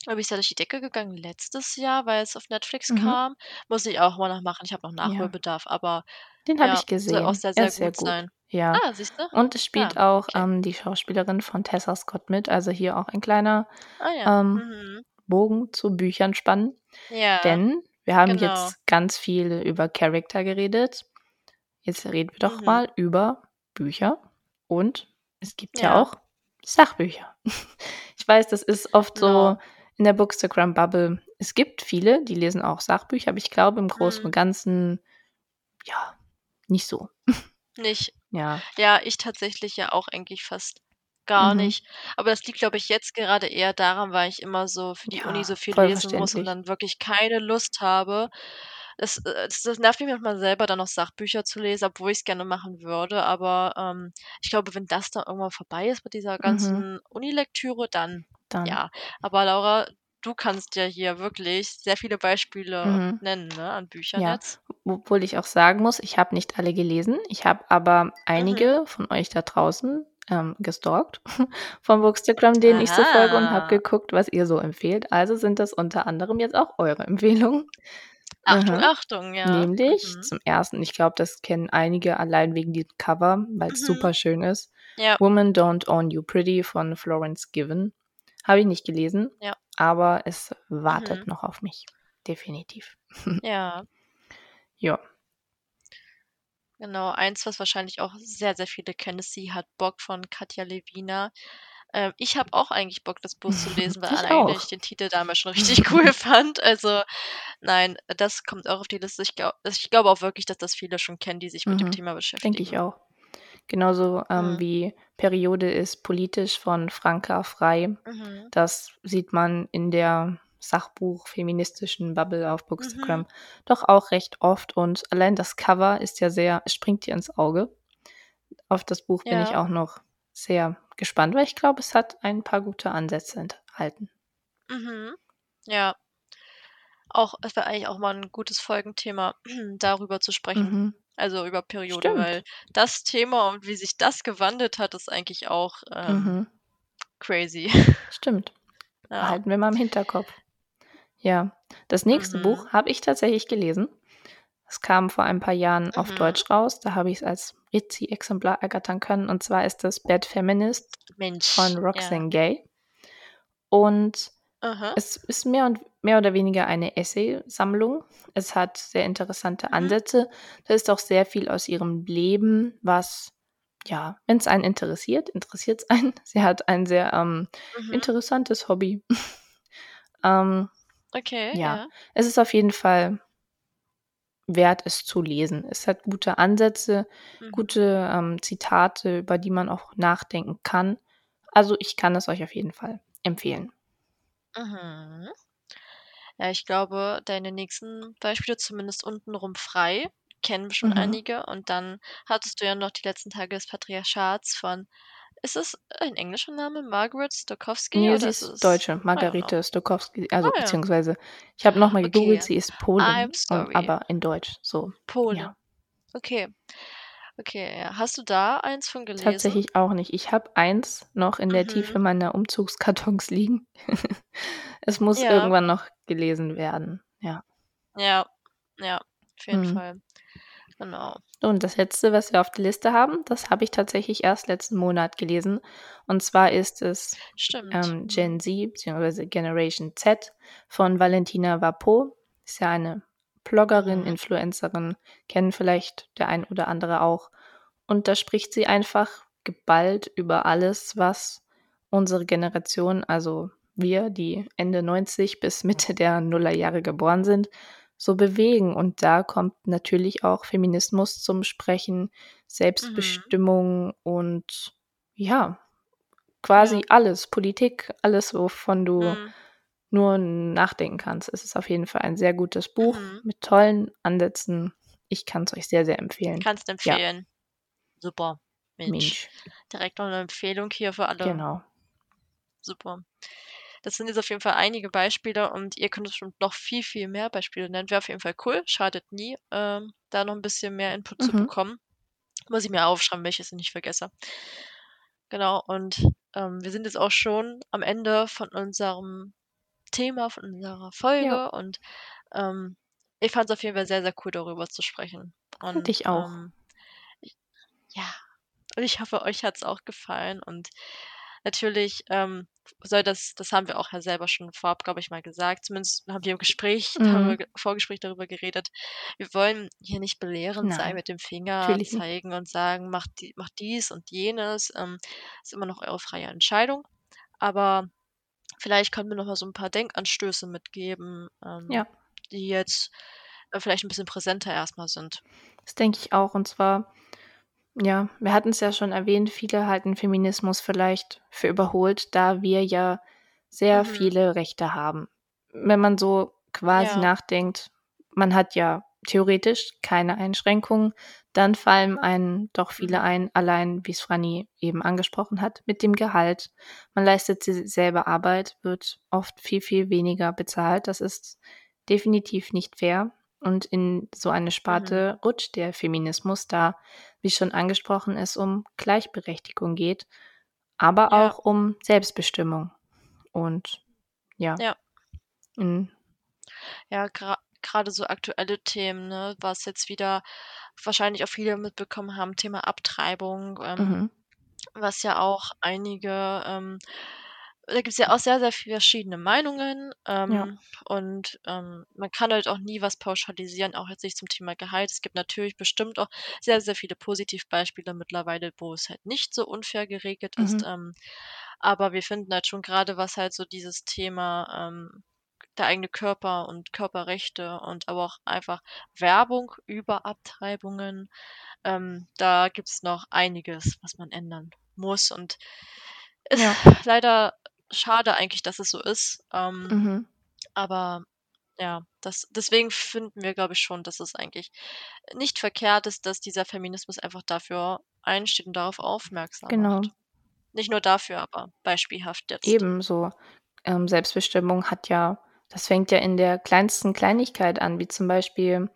B: glaube ich, sehr durch die Decke gegangen letztes Jahr, weil es auf Netflix
A: Mhm.
B: kam. Muss ich auch mal noch machen. Ich habe noch
A: Ja.
B: Nachholbedarf, aber
A: Den habe
B: ja,
A: ich
B: soll auch
A: gesehen.
B: sehr,
A: Er
B: sehr
A: ist sehr
B: gut
A: gut.
B: sein.
A: Ja.
B: Ah, siehst du?
A: Und es spielt
B: Ja,
A: auch,
B: okay.
A: ähm, die Schauspielerin von Tessa Scott mit, also hier auch ein kleiner,
B: Ah ja,
A: ähm,
B: mhm.
A: Bogen zu Büchern spannen.
B: Ja,
A: Denn wir haben
B: genau.
A: jetzt ganz viel über Charakter geredet. Jetzt reden wir doch
B: Mhm.
A: mal über Bücher und es gibt ja
B: Ja.
A: auch Sachbücher. Ich weiß, das ist oft
B: Genau.
A: In der Bookstagram-Bubble. Es gibt viele, die lesen auch Sachbücher, aber ich glaube im Großen
B: Mhm.
A: und Ganzen, ja, nicht so.
B: Nicht.
A: Ja.
B: Ja, ich tatsächlich ja auch eigentlich fast gar
A: Mhm.
B: nicht. Aber das liegt, glaube ich, jetzt gerade eher daran, weil ich immer so für die Uni
A: Ja,
B: so viel lesen muss und dann wirklich keine Lust habe. Es, äh das das nervt mich manchmal selber, dann noch Sachbücher zu lesen, obwohl ich's gerne machen würde. Aber, ähm, ich glaube, wenn das dann irgendwann vorbei ist mit dieser
A: Mhm.
B: ganzen Unilektüre, dann
A: Dann.
B: ja. Aber Laura, du kannst ja hier wirklich sehr viele Beispiele
A: Mhm.
B: nennen, ne, an Büchern
A: Ja,
B: jetzt.
A: obwohl ich auch sagen muss, ich habe nicht alle gelesen. Ich habe aber
B: Mhm.
A: einige von euch da draußen, ähm, gestalkt von Bookstagram, denen ich so folge und habe
B: Aha.
A: geguckt, was ihr so empfehlt. Also sind das unter anderem jetzt auch eure Empfehlungen.
B: Achtung,
A: Mhm.
B: Achtung, ja.
A: Nämlich
B: Mhm.
A: zum Ersten, ich glaube, das kennen einige allein wegen diesem Cover, weil's
B: Mhm.
A: super schön ist.
B: Ja.
A: Women Don't Own You Pretty von Florence Given. Habe ich nicht gelesen,
B: Ja.
A: aber es wartet
B: Mhm.
A: noch auf mich. Definitiv.
B: Ja.
A: Ja.
B: Genau, eins, was wahrscheinlich auch sehr, sehr viele kennen, ist „Sie hat Bock“ von Katja Lewina. Ähm, ich habe auch eigentlich Bock, das Buch zu lesen, weil
A: Ich
B: alleine
A: auch.
B: ich den Titel damals schon richtig cool fand. Also, nein, das kommt auch auf die Liste. Ich glau ich glaube auch wirklich, dass das viele schon kennen, die sich mit dem
A: Mhm.
B: Thema
A: Denke ich
B: beschäftigen.
A: auch. Genauso, ähm,
B: Mhm.
A: wie „Periode ist politisch“ von Franka Frei.
B: Mhm.
A: Das sieht man in der Sachbuch-feministischen Bubble auf Bookstagram
B: Mhm.
A: doch auch recht oft und allein das Cover ist ja sehr springt dir ins Auge. Auf das Buch bin ich
B: Ja.
A: auch noch sehr gespannt, weil ich glaube, es hat ein paar gute Ansätze enthalten.
B: Mhm. Ja. Auch es wäre eigentlich auch mal 'n gutes Folgenthema, darüber zu sprechen.
A: Mhm.
B: Also, über Periode, weil das Thema und wie sich das gewandelt hat, ist eigentlich auch, ähm,
A: Mhm.
B: crazy.
A: Stimmt.
B: Ja.
A: Behalten wir mal im Hinterkopf. Ja. Das nächste Buch
B: Mhm.
A: habe ich tatsächlich gelesen. Es kam vor ein paar Jahren auf
B: Mhm.
A: Deutsch raus. Da habe ich's als Ritzi-Exemplar ergattern können. Und zwar ist das „Bad Feminist“
B: Mensch,
A: von
B: ja.
A: Roxane Gay. Und
B: Aha.
A: es ist mehr und mehr oder weniger eine Essaysammlung. Es hat sehr interessante
B: Mhm.
A: Ansätze. Da ist auch sehr viel aus ihrem Leben, was ja, wenn's einen interessiert, interessiert's einen. Sie hat ein sehr, ähm,
B: Mhm.
A: interessantes Hobby. Ähm,
B: Okay,
A: ja.
B: ja.
A: Es ist auf jeden Fall wert, es zu lesen. Es hat gute Ansätze,
B: Mhm.
A: gute, ähm, Zitate, über die man auch nachdenken kann. Also, ich kann es euch auf jeden Fall empfehlen.
B: Mhm. Ja, ich glaube, deine nächsten Beispiele, zumindest „Untenrum frei“, kennen bestimmt
A: Mhm.
B: einige. Und dann hattest du ja noch „Die letzten Tage des Patriarchats“ von ist es ein englischer Name, Margaret Stokowski
A: Ne,
B: oder
A: sie
B: ist
A: ist Deutsche,
B: know.
A: Margarete Stokowski. Also,
B: Ah ja.
A: beziehungsweise ich habe noch mal
B: Okay.
A: gegoogelt, sie ist Polin, aber in Deutsch, so,
B: Polin.
A: ja.
B: Okay. Okay, ja. Hast du da eins von gelesen?
A: Tatsächlich auch nicht. Ich habe eins noch in der Tiefe
B: Mhm.
A: meiner Umzugskartons liegen. Es muss
B: Ja.
A: irgendwann noch gelesen werden, ja.
B: Ja, ja, auf jeden
A: Mhm.
B: Fall. Genau.
A: Und das Letzte, was wir auf der Liste haben, das habe ich tatsächlich erst letzten Monat gelesen. Und zwar ist es, ähm. Gen Z beziehungsweise Generation Z von Valentina Vapeau. Ist ja eine Bloggerin,
B: Mhm.
A: Influencerin, kennen vielleicht der ein oder andere auch. Und da spricht sie einfach geballt über alles, was unsere Generation, also wir, die Ende 90 bis Mitte der Nullerjahre geboren sind, so bewegen. Und da kommt natürlich auch Feminismus zum Sprechen,
B: Mhm.
A: Selbstbestimmung und ja, quasi
B: Ja.
A: alles, Politik, alles, wovon du
B: Mhm.
A: nur nachdenken kannst. Es ist auf jeden Fall ein sehr gutes Buch
B: Mhm.
A: mit tollen Ansätzen. Ich kann's euch sehr, sehr empfehlen.
B: Kannst
A: Ja.
B: empfehlen. Super. Mensch.
A: Mensch.
B: Direkt noch 'ne Empfehlung hier für alle.
A: Genau.
B: Super. Das sind jetzt auf jeden Fall einige Beispiele und ihr könnt bestimmt noch viel, viel mehr Beispiele nennen. Wäre auf jeden Fall cool, schadet nie, ähm, da noch 'n bisschen mehr Input zu
A: Mhm.
B: bekommen. Muss ich mir aufschreiben, wenn ich es nicht vergesse. Genau, und, ähm, wir sind jetzt auch schon am Ende von unserem Thema, von unserer Folge
A: Ja.
B: und, ähm, ich fand's auf jeden Fall sehr, sehr cool, darüber zu sprechen.
A: Fand
B: Und,
A: ich auch.
B: ähm, ich ja, und ich hoffe, euch hat's auch gefallen und natürlich, ähm, soll das das haben wir auch ja selber schon vorab, glaube ich, mal gesagt. Zumindest haben wir im Gespräch da haben wir
A: Mhm.
B: ge Vorgespräch darüber geredet. Wir wollen hier nicht belehrend sein,
A: Nein,
B: mit dem Finger
A: natürlich
B: zeigen und sagen: „Macht die macht dies und jenes.“ Ähm, ist immer noch eure freie Entscheidung. Aber vielleicht können wir noch mal so 'n paar Denkanstöße mitgeben, ähm,
A: Ja.
B: die jetzt, äh, vielleicht 'n bisschen präsenter erst mal sind.
A: Das denke ich auch. Und zwar ja, wir hatten's ja schon erwähnt, viele halten Feminismus vielleicht für überholt, da wir ja sehr
B: Mhm.
A: viele Rechte haben. Wenn man so quasi
B: Ja.
A: nachdenkt, man hat ja theoretisch keine Einschränkungen, dann fallen einem doch viele
B: Mhm.
A: ein, allein wie's Franny eben angesprochen hat, mit dem Gehalt. Man leistet dieselbe Arbeit, wird oft viel, viel weniger bezahlt. Das ist definitiv nicht fair. Und in so eine
B: Mhm.
A: Sparte rutscht der Feminismus, da, wie schon angesprochen, es um Gleichberechtigung geht, aber
B: Ja.
A: auch um Selbstbestimmung. Und ja.
B: Ja.
A: Mhm.
B: Ja, gra grade so aktuelle Themen, ne, was jetzt wieder wahrscheinlich auch viele mitbekommen haben, Thema Abtreibung, ähm,
A: Mhm.
B: was ja auch einige, ähm da gibt's ja auch sehr, sehr viel verschiedene Meinungen,
A: Ja.
B: ähm, und, ähm, man kann halt auch nie was pauschalisieren, auch jetzt nicht zum Thema Gehalt. Es gibt natürlich bestimmt auch sehr, sehr viele Positivbeispiele mittlerweile, wo es halt nicht so unfair geregelt ist,
A: Mhm.
B: ähm, aber wir finden halt schon grade, was halt so dieses Thema, ähm, der eigene Körper und Körperrechte und aber auch einfach Werbung über Abtreibungen, ähm, da gibt's noch einiges, was man ändern muss und ist
A: Ja.
B: leider schade eigentlich, dass es so ist, ähm,
A: Mhm.
B: aber ja, das deswegen finden wir, glaube ich schon, dass es eigentlich nicht verkehrt ist, dass dieser Feminismus einfach dafür einsteht und darauf aufmerksam
A: Genau.
B: macht. Nicht nur dafür, aber beispielhaft jetzt.
A: Ebenso. Ähm, Selbstbestimmung hat ja das fängt ja in der kleinsten Kleinigkeit an, wie zum Beispiel,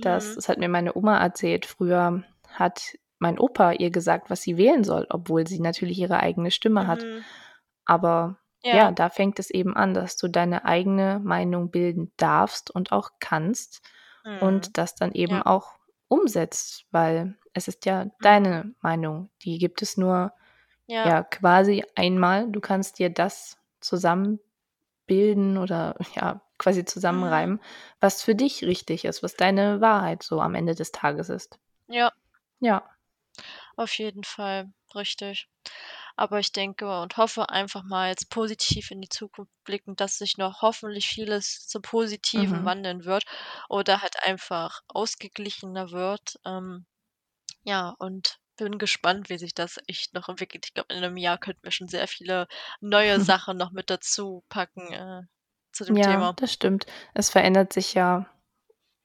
A: dass
B: Mhm.
A: das hat mir meine Oma erzählt, früher hat mein Opa ihr gesagt, was sie wählen soll, obwohl sie natürlich ihre eigene Stimme hat.
B: Mhm.
A: Aber ja,
B: Ja.
A: da fängt es eben an, dass du deine eigene Meinung bilden darfst und auch kannst
B: Mhm.
A: und das dann eben
B: Ja.
A: auch umsetzt, weil es ist ja
B: Mhm.
A: deine Meinung. Die gibt es nur,
B: Ja.
A: ja, quasi einmal. Du kannst dir das zusammenbilden oder, ja, quasi
B: Mhm.
A: zusammenreimen, was für dich richtig ist, was deine Wahrheit so am Ende des Tages ist.
B: Ja.
A: Ja.
B: Auf jeden Fall, richtig. Aber ich denke und hoffe einfach mal jetzt positiv in die Zukunft blickend, dass sich noch hoffentlich vieles zum Positiven
A: Mhm.
B: wandeln wird oder halt einfach ausgeglichener wird. Ähm, ja, und bin gespannt, wie sich das echt noch entwickelt. Ich glaube, in 'nem Jahr könnten wir schon sehr viele neue Sachen noch mit dazu packen, äh, zu dem
A: Ja,
B: Thema.
A: das stimmt. Es verändert sich ja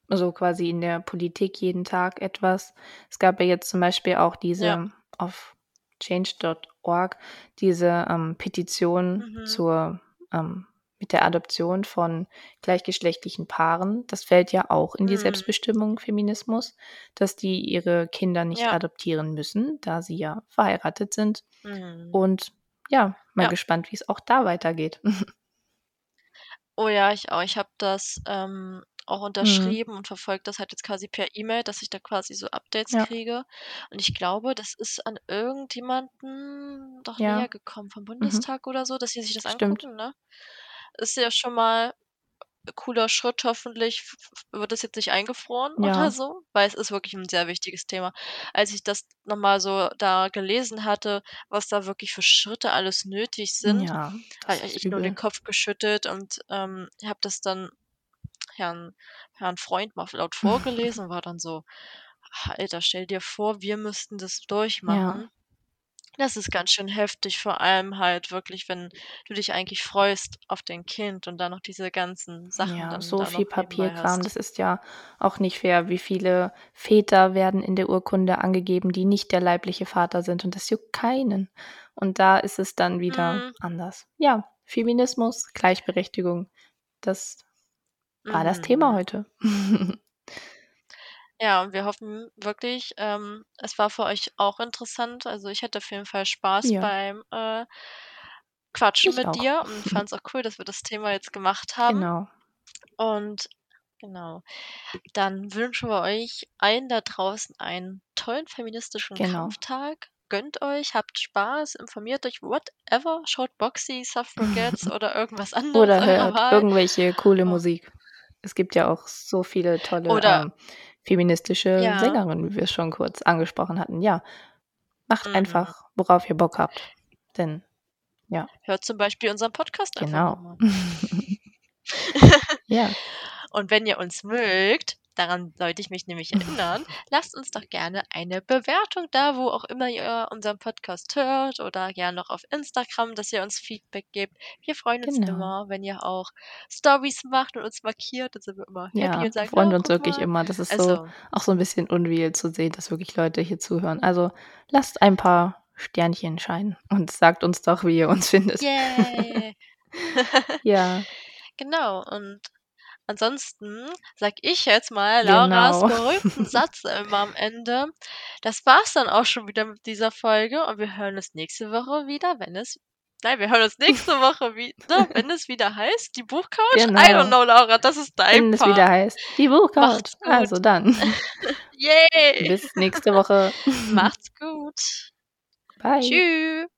A: so quasi in der Politik jeden Tag etwas. Es gab ja jetzt zum Beispiel auch
B: Ja.
A: diese auf change.org diese, ähm, Petition
B: Mhm.
A: zur ähm, mit der Adoption von gleichgeschlechtlichen Paaren. Das fällt ja auch in die
B: Mhm.
A: Selbstbestimmung Feminismus, dass die ihre Kinder nicht
B: Ja.
A: adoptieren müssen, da sie ja verheiratet sind.
B: Mhm.
A: Und ja, mal
B: Ja.
A: gespannt, wie's auch da weitergeht.
B: Oh ja, ich auch. Ich habe das, ähm, auch
A: Mhm.
B: unterschrieben und verfolge das halt jetzt quasi per E-Mail, dass ich da quasi so Updates
A: Ja.
B: kriege. Und ich glaube, das ist an irgendjemanden doch
A: Ja.
B: näher gekommen vom
A: Mhm.
B: Bundestag oder so, dass sie sich das
A: Stimmt.
B: angucken, ne? Ist ja schon mal cooler Schritt. Hoffentlich wird das jetzt nicht eingefroren oder
A: Ja.
B: so, weil es ist wirklich 'n sehr wichtiges Thema. Als ich das noch mal so da gelesen hatte, was da wirklich für Schritte alles nötig sind,
A: Ja,
B: habe ich nur den. Kopf geschüttelt und, ähm, habe das dann Herrn Herrn Freund mal laut vorgelesen und war dann so: „Alter, stell dir vor, wir müssten das
A: Ja.
B: durchmachen.“ Das ist ganz schön heftig, vor allem halt wirklich, wenn du dich eigentlich freust auf dein Kind und dann noch diese ganzen Sachen
A: Ja,
B: dann
A: so
B: da
A: viel Papierkram, das ist ja auch nicht fair. Wie viele Väter werden in der Urkunde angegeben, die nicht der leibliche Vater sind und das juckt keinen. Und da ist es dann wieder
B: Mhm.
A: anders. Ja, Feminismus, Gleichberechtigung, das war das Thema
B: Mhm.
A: heute.
B: Ja, und wir hoffen wirklich, ähm, es war für euch auch interessant. Also, ich hatte auf jeden Fall Spaß
A: Ja.
B: beim, äh Quatschen
A: Ich
B: mit
A: auch.
B: dir und fand's auch cool, dass wir das Thema jetzt gemacht haben.
A: Genau.
B: Und genau, dann wünschen wir euch allen da draußen einen tollen feministischen
A: Genau.
B: Kampftag. Gönnt euch, habt Spaß, informiert euch, whatever, schaut Boxy, Suffragettes oder irgendwas anderes
A: Oder hört irgendwelche coole
B: Oh.
A: Musik. Es gibt ja auch so viele tolle, ähm, feministische
B: Ja.
A: Sängerinnen, wie wir es schon kurz angesprochen hatten. Ja, macht
B: Mhm.
A: einfach, worauf ihr Bock habt. Denn ja,
B: Hört zum Beispiel unseren Podcast einfach
A: genau.
B: noch mal.
A: Ja.
B: Und wenn ihr uns mögt, daran sollte ich mich nämlich erinnern, lasst uns doch gerne eine Bewertung da, wo auch immer ihr unseren Podcast hört oder gerne noch auf Instagram, dass ihr uns Feedback gebt. Wir freuen uns
A: Genau.
B: immer, wenn ihr auch Stories macht und uns markiert. Dann sind wir immer happy
A: Ja,
B: und
A: wir
B: sagen,
A: freuen
B: oh,
A: uns wirklich
B: mal.
A: immer. Das ist so
B: Also,
A: auch so ein bisschen unreal zu sehen, dass wirklich Leute hier zuhören. Also, lasst ein paar Sternchen scheinen und sagt uns doch, wie ihr uns findet.
B: yay!
A: Ja,
B: Genau, und ansonsten sag ich jetzt mal Lauras
A: genau.
B: berühmten Satz immer am Ende. Das war's dann auch schon wieder mit dieser Folge und wir hören uns nächste Woche wieder, wenn es Nein, wir hören uns nächste Woche wieder, wenn es wieder heißt, die Buchcouch. I don't
A: Genau.
B: know, Laura, das ist dein
A: Wenn es
B: Part.
A: wieder heißt, die Buchcouch. Also dann,
B: Yay!
A: bis nächste Woche.
B: Macht's gut.
A: Bye.
B: Tschüss.